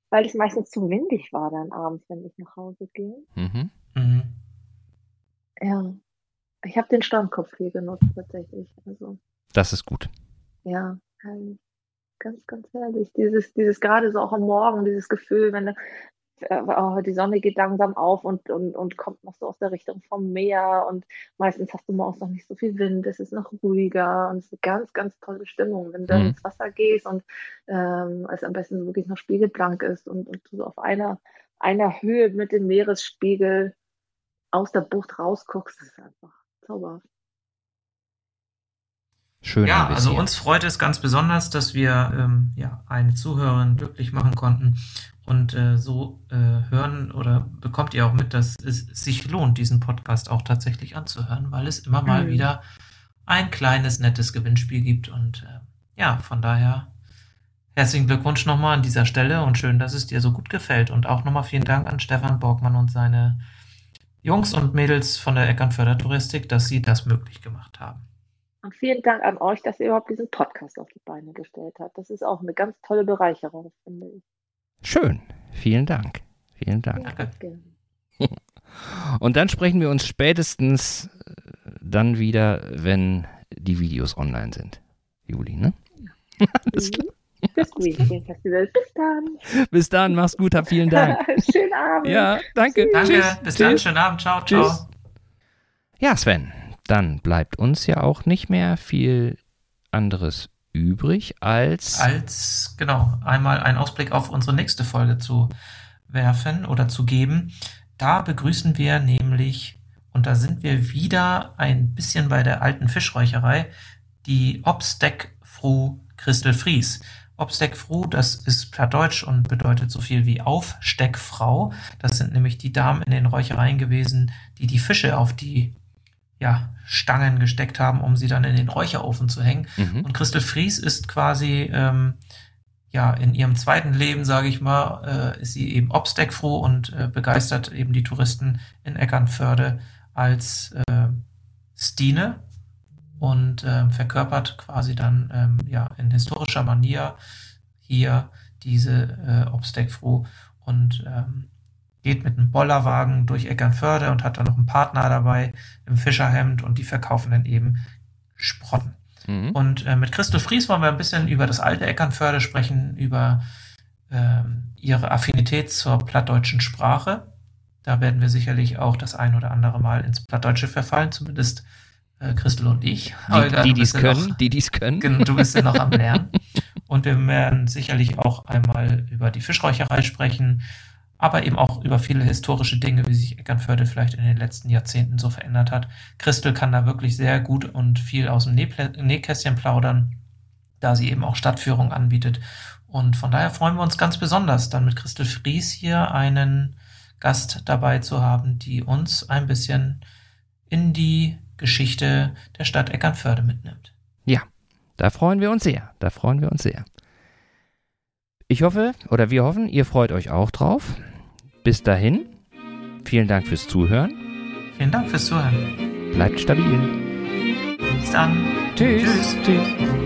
weil es meistens zu windig war dann abends, wenn ich nach Hause ging. Mhm. Mhm. Ja, ich habe den Strandkopf hier genutzt tatsächlich. Also Das ist gut. ja, herrlich. Ganz, ganz herrlich. Dieses, dieses gerade so auch am Morgen, dieses Gefühl, wenn du, äh, oh, die Sonne geht langsam auf und, und, und kommt noch so aus der Richtung vom Meer und meistens hast du morgens noch nicht so viel Wind, es ist noch ruhiger und es ist eine ganz, ganz tolle Stimmung, wenn du Mhm. ins Wasser gehst und ähm, es am besten wirklich noch spiegelblank ist und, und du so auf einer, einer Höhe mit dem Meeresspiegel aus der Bucht rausguckst, das ist einfach zauberhaft. Schön. Ja, also uns freut es ganz besonders, dass wir ähm, ja, eine Zuhörerin glücklich machen konnten. Und äh, so äh, hören oder bekommt ihr auch mit, dass es sich lohnt, diesen Podcast auch tatsächlich anzuhören, weil es immer mal Mhm. wieder ein kleines, nettes Gewinnspiel gibt. Und äh, ja, von daher herzlichen Glückwunsch nochmal an dieser Stelle und schön, dass es dir so gut gefällt. Und auch nochmal vielen Dank an Stefan Borgmann und seine Jungs und Mädels von der Eckernförder Touristik, dass sie das möglich gemacht haben. Und vielen Dank an euch, dass ihr überhaupt diesen Podcast auf die Beine gestellt habt. Das ist auch eine ganz tolle Bereicherung, finde ich. Schön. Vielen Dank. Vielen Dank. Danke. gerne. [LAUGHS] Und dann sprechen wir uns spätestens äh, dann wieder, wenn die Videos online sind. Juli, ne? [LAUGHS] Alles klar. Das Festival. Bis dann. Bis dann, mach's gut, hab vielen Dank. [LAUGHS] Schönen Abend. Ja, danke. Danke, Tschüss. bis Tschüss. dann, schönen Abend, ciao, ciao. Tschüss. Ja, Sven, dann bleibt uns ja auch nicht mehr viel anderes übrig als. Als, genau, einmal einen Ausblick auf unsere nächste Folge zu werfen oder zu geben. Da begrüßen wir nämlich, und da sind wir wieder ein bisschen bei der alten Fischräucherei, die Obsteck Fru Christel Fries. Obsteck Fru, das ist Plattdeutsch und bedeutet so viel wie Aufsteckfrau. Das sind nämlich die Damen in den Räuchereien gewesen, die die Fische auf die ja, Stangen gesteckt haben, um sie dann in den Räucherofen zu hängen. Mhm. Und Christel Fries ist quasi ähm, ja in ihrem zweiten Leben, sage ich mal, äh, ist sie eben obsteckfroh und äh, begeistert eben die Touristen in Eckernförde als äh, Stine und ähm, verkörpert quasi dann ähm, ja in historischer Manier hier diese äh, obsteckfroh und ähm, geht mit einem Bollerwagen durch Eckernförde und hat dann noch einen Partner dabei im Fischerhemd und die verkaufen dann eben Sprotten. Mhm. Und äh, mit Christel Fries wollen wir ein bisschen über das alte Eckernförde sprechen, über ähm, ihre Affinität zur plattdeutschen Sprache. Da werden wir sicherlich auch das ein oder andere Mal ins Plattdeutsche verfallen, zumindest äh, Christel und ich. Die, die dies können, noch- die dies können. Du bist ja noch am Lernen. [LAUGHS] Und wir werden sicherlich auch einmal über die Fischräucherei sprechen, aber eben auch über viele historische Dinge, wie sich Eckernförde vielleicht in den letzten Jahrzehnten so verändert hat. Christel kann da wirklich sehr gut und viel aus dem Nähkästchen plaudern, da sie eben auch Stadtführung anbietet. Und von daher freuen wir uns ganz besonders, dann mit Christel Fries hier einen Gast dabei zu haben, die uns ein bisschen in die Geschichte der Stadt Eckernförde mitnimmt. Ja, da freuen wir uns sehr. Da freuen wir uns sehr. Ich hoffe, oder wir hoffen, ihr freut euch auch drauf. Bis dahin, vielen Dank fürs Zuhören. Vielen Dank fürs Zuhören. Bleibt stabil. Bis dann. Tschüss. Tschüss. Tschüss.